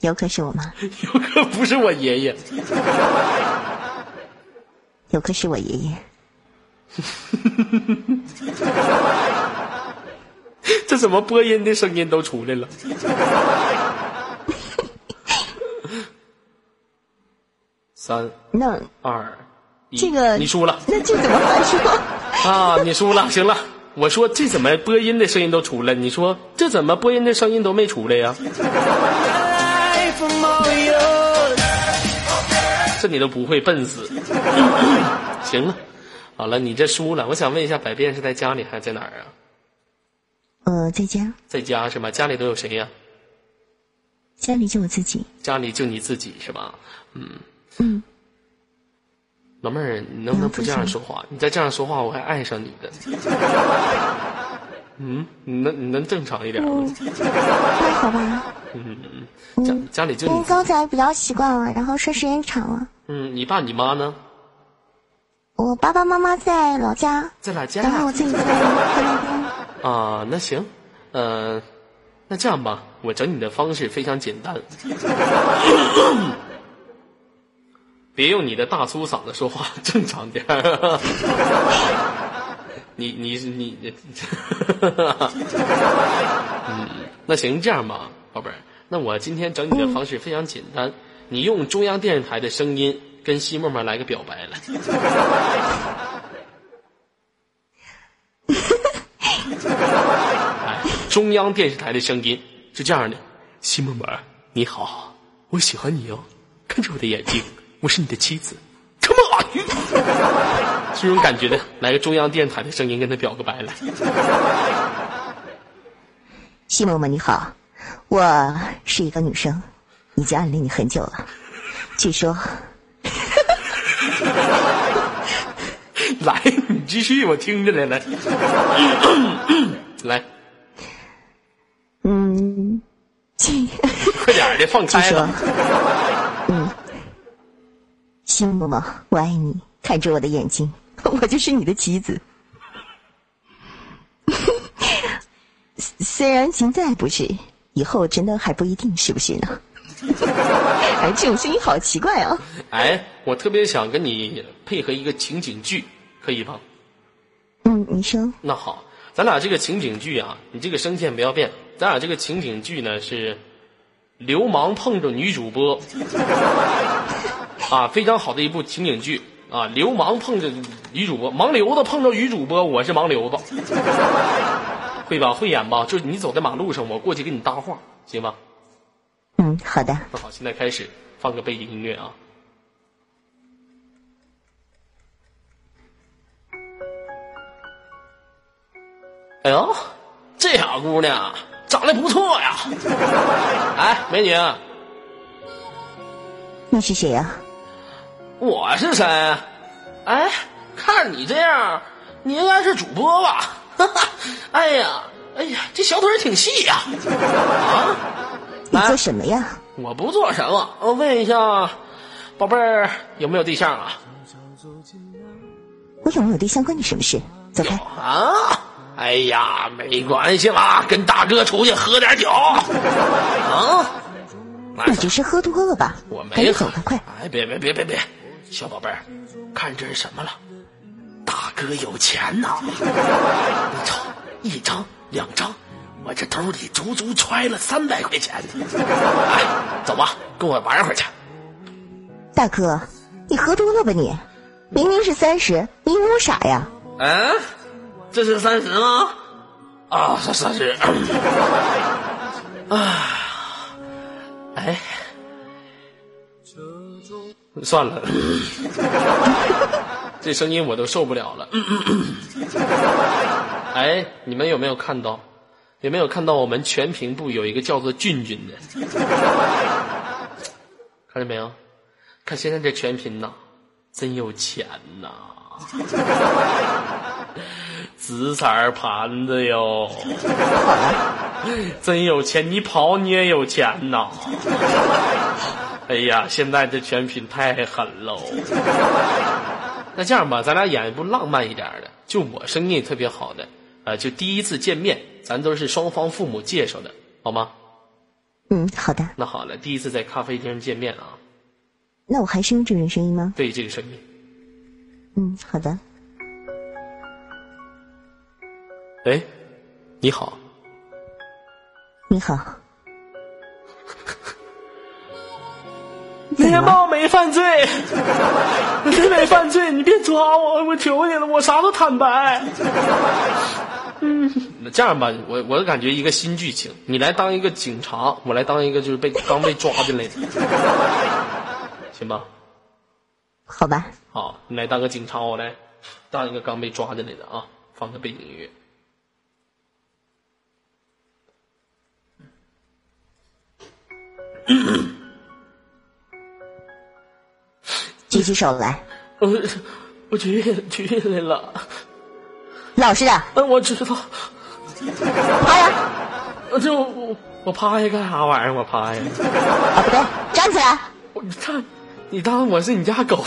游客是我妈，游客不是我爷爷，游客是我爷爷。这怎么播音的声音都出来了？三那二一，这个你输了那这怎么还 说？啊！你输了，行了。我说这怎么播音的声音都出来？你说这怎么播音的声音都没出来呀.这你都不会，笨死。行了，好了，你这输了。我想问一下，百变是在家里还是在哪儿啊？呃，在家，在家是吗？家里都有谁呀、家里就我自己。家里就你自己是吧？嗯，嗯，老妹儿，你能不能不这样说话？你再这样说话，我还爱上你的。嗯，你能你能正常一点吗？嗯，那好吧。嗯家家里就你因为，刚才比较习惯了，然后说时间长了。嗯，你爸你妈呢？我爸爸妈妈在老家，在老家然后我自己在在那边。啊？那行，呃，那这样吧，我整你的方式非常简单，别用你的大粗嗓子说话，正常点儿。你你你你，嗯，那行这样吧，宝贝儿，那我今天整你的方式非常简单，你用中央电视台的声音跟西沫沫来个表白来。哎，中央电视台的声音。是这样的：西沫沫，你好，我喜欢你哦，看着我的眼睛，我是你的妻子，Come on，这种感觉的，来个中央电视台的声音跟他表个白来。西嬷嬷你好，我是一个女生，已经暗恋你很久了。据说，来，你继续，我听着来来，来，嗯，快点的，放开了。嗯，星某某，我爱你，看着我的眼睛，我就是你的棋子。虽然现在不是，以后真的还不一定是不是呢。哎，这种声音好奇怪啊！哎，我特别想跟你配合一个情景剧，可以吗？嗯，你说。那好，咱俩这个情景剧啊，你这个声线不要变。咱俩这个情景剧呢是流氓碰着女主播，啊，非常好的一部情景剧啊。流氓碰着女主播，盲流子碰着女主播，我是盲流子，会吧？会演吧？就是你走在马路上，我过去给你搭话，行吧？嗯，好的。那好，现在开始放个背景音乐啊。哎呦，这小姑娘长得不错呀！哎，美女，你是谁呀、我是谁？哎，看你这样，你应该是主播吧？哈哈，哎呀，哎呀，这小腿挺细呀！啊，你做什么呀？我不做什么，我问一下，宝贝儿有没有对象啊？我有没有对象关你什么事？走开！啊？哎呀，没关系啦，跟大哥出去喝点酒。啊？来你这是喝多了吧？我没喝赶紧走吧，快！哎，别别别别别，小宝贝儿，看这是什么了？大哥有钱呐！你瞅，一张两张，我这兜里足足揣了三百块钱。哎，走吧，跟我玩会儿去。大哥，你喝多了吧你？明明是三十，你以为我傻呀？嗯，这是三十吗？啊，是三十。啊，哎，算了，这声音我都受不了了。哎，你们有没有看到？有没有看到我们全屏部有一个叫做俊俊的？看见没有？看现在这全屏呐，真有钱呐！紫色儿盘子哟，真有钱！你跑你也有钱呐！哎呀，现在这全品太狠喽！那这样吧，咱俩演一部浪漫一点的，就我声音特别好的，呃，就第一次见面，咱都是双方父母介绍的，好吗？嗯，好的。那好了，第一次在咖啡厅见面啊，那我还是用这种声音吗？对这个声音，嗯，好的。哎，你好，你好。猎豹没犯罪，你没犯罪，你别抓我，我求你了，我啥都坦白。嗯，那这样吧，我我感觉一个新剧情，你来当一个警察，我来当一个就是被刚被抓进来的，行吧？好吧，好，你来当个警察，我来当一个刚被抓进来的啊，放个背景音乐。举起手来，我我举举起来了，老实点，嗯，我知道，趴呀！我就我我趴下干啥玩意儿？我趴下。啊，不对，站起来！我看你当我是你家狗，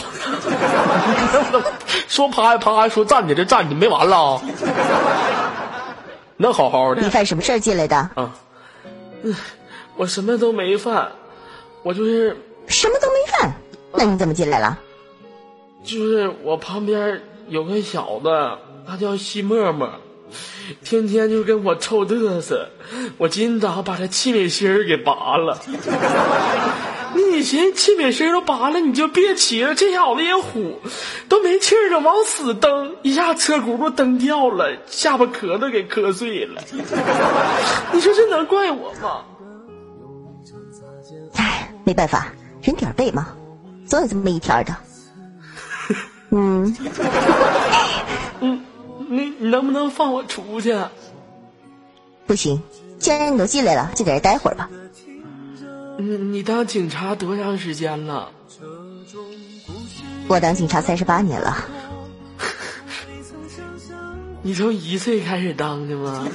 说趴呀趴下，说站起来就站起，没完了啊？能好好的你犯什么事儿进来的？啊？嗯我什么都没犯，我就是什么都没犯，那你怎么进来了？就是我旁边有个小子，他叫西沫沫，天天就跟我臭嘚瑟，我今早把他气美心儿给拔了。你寻思气美心儿都拔了，你就别骑了。这小子也虎，都没气儿了，往死蹬，一下车轱辘蹬掉了，下巴壳子给磕碎了。你说这能怪我吗？唉，没办法，人点儿背嘛，总有这么一天的。嗯，你你能不能放我出去？不行，既然你都进来了，就在这待会儿吧。你你当警察多长时间了？我当警察三十八年了，你从一岁开始当的吗？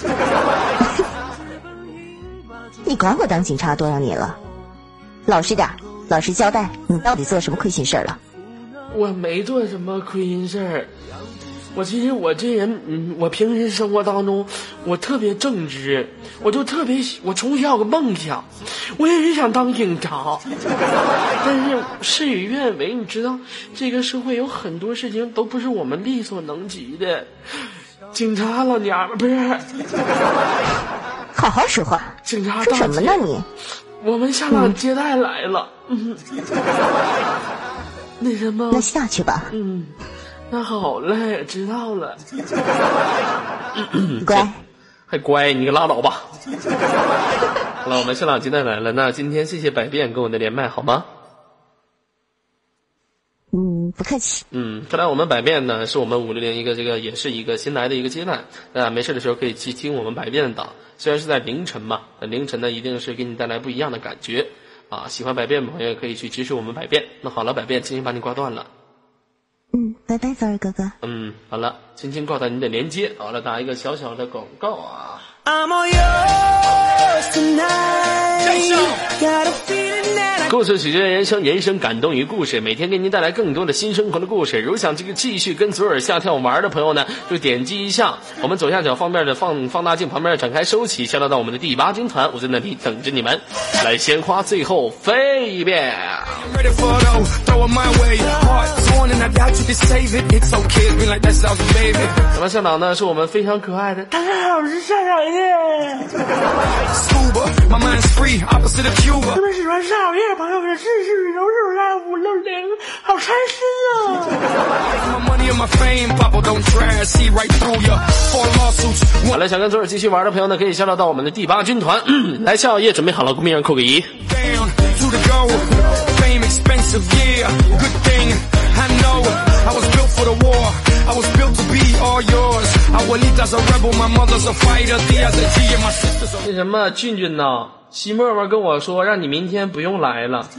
你管我当警察多少年了？老实点儿，老实交代，你到底做什么亏心事儿了？我没做什么亏心事儿，我其实我这人，嗯，我平时生活当中，我特别正直，我就特别喜，我从小有个梦想，我也是想当警察，但是事与愿违，你知道，这个社会有很多事情都不是我们力所能及的。警察老娘们儿不是好好说话，警察说什么呢你？我们下岗接待来了，嗯，那什么那，下去吧，嗯，那好嘞，知道了。乖。还乖，你可拉倒吧。好了，我们校长接待来了。那今天谢谢百变跟我的连麦，好吗？嗯，不客气。嗯，看来我们百变呢，是我们五六零一个这个，也是一个新来的一个阶段。大家没事的时候可以去听我们百变的档，虽然是在凌晨嘛，那凌晨呢一定是给你带来不一样的感觉啊。喜欢百变的朋友也可以去支持我们百变。那好了，百变，轻轻把你挂断了。嗯，拜拜，早儿哥哥。嗯，好了，轻轻挂断你的连接。好了，打一个小小的广告啊。I'm all yours tonight. 故事取决于人生，人生感动于故事。每天给您带来更多的新生活的故事。如想这个继续跟左耳下跳玩的朋友呢，就点击一下我们左下角方面的放放大镜旁边展开收起，下到到我们的第八军团，我在那里等着你们。来，鲜花最后飞一遍。那么校长呢，是我们非常可爱的。大家好，我是校长耶。特喜欢校长耶。好开心啊好了，想跟左耳继续玩的朋友呢，可以下到到我们的第八军团。嗯来，校长叶准备好了，公屏上扣个一。那什么，俊俊呐，西沫沫跟我说让你明天不用来了。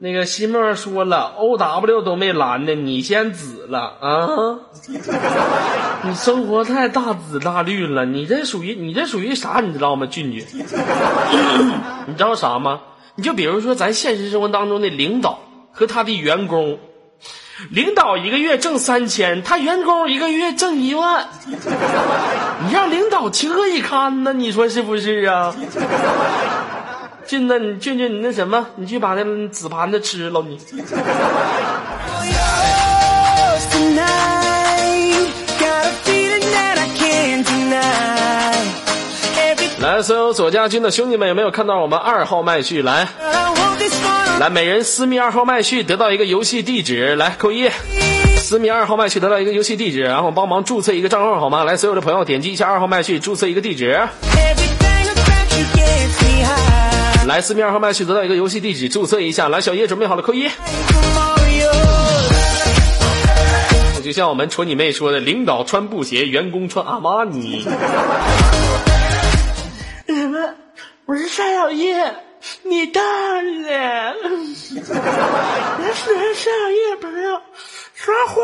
那个西沫沫说了，O W 都没拦呢，你先紫了啊！你生活太大紫大绿了，你这属于你这属于啥？你知道吗，俊俊？你知道啥吗？你就比如说咱现实生活当中的领导和他的员工，领导一个月挣三千，他员工一个月挣一万。你让领导情何以堪呢？你说是不是啊？俊子，你俊俊，你那什么，你去把那紫盘子吃了你。所有左家军的兄弟们，有没有看到我们二号麦序？来，来，每人私密二号麦序得到一个游戏地址，来扣一。私密二号麦序得到一个游戏地址，然后帮忙注册一个账号好吗？来，所有的朋友点击一下二号麦序，注册一个地址。来，私密二号麦序得到一个游戏地址，注册一下。来，小叶准备好了，扣一。就像我们戳你妹说的，领导穿布鞋，员工穿阿玛尼。我是夏小叶，你大爷。我喜欢夏小叶的朋友说话。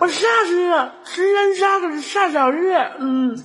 我下去了，十人杀可是夏小月，嗯。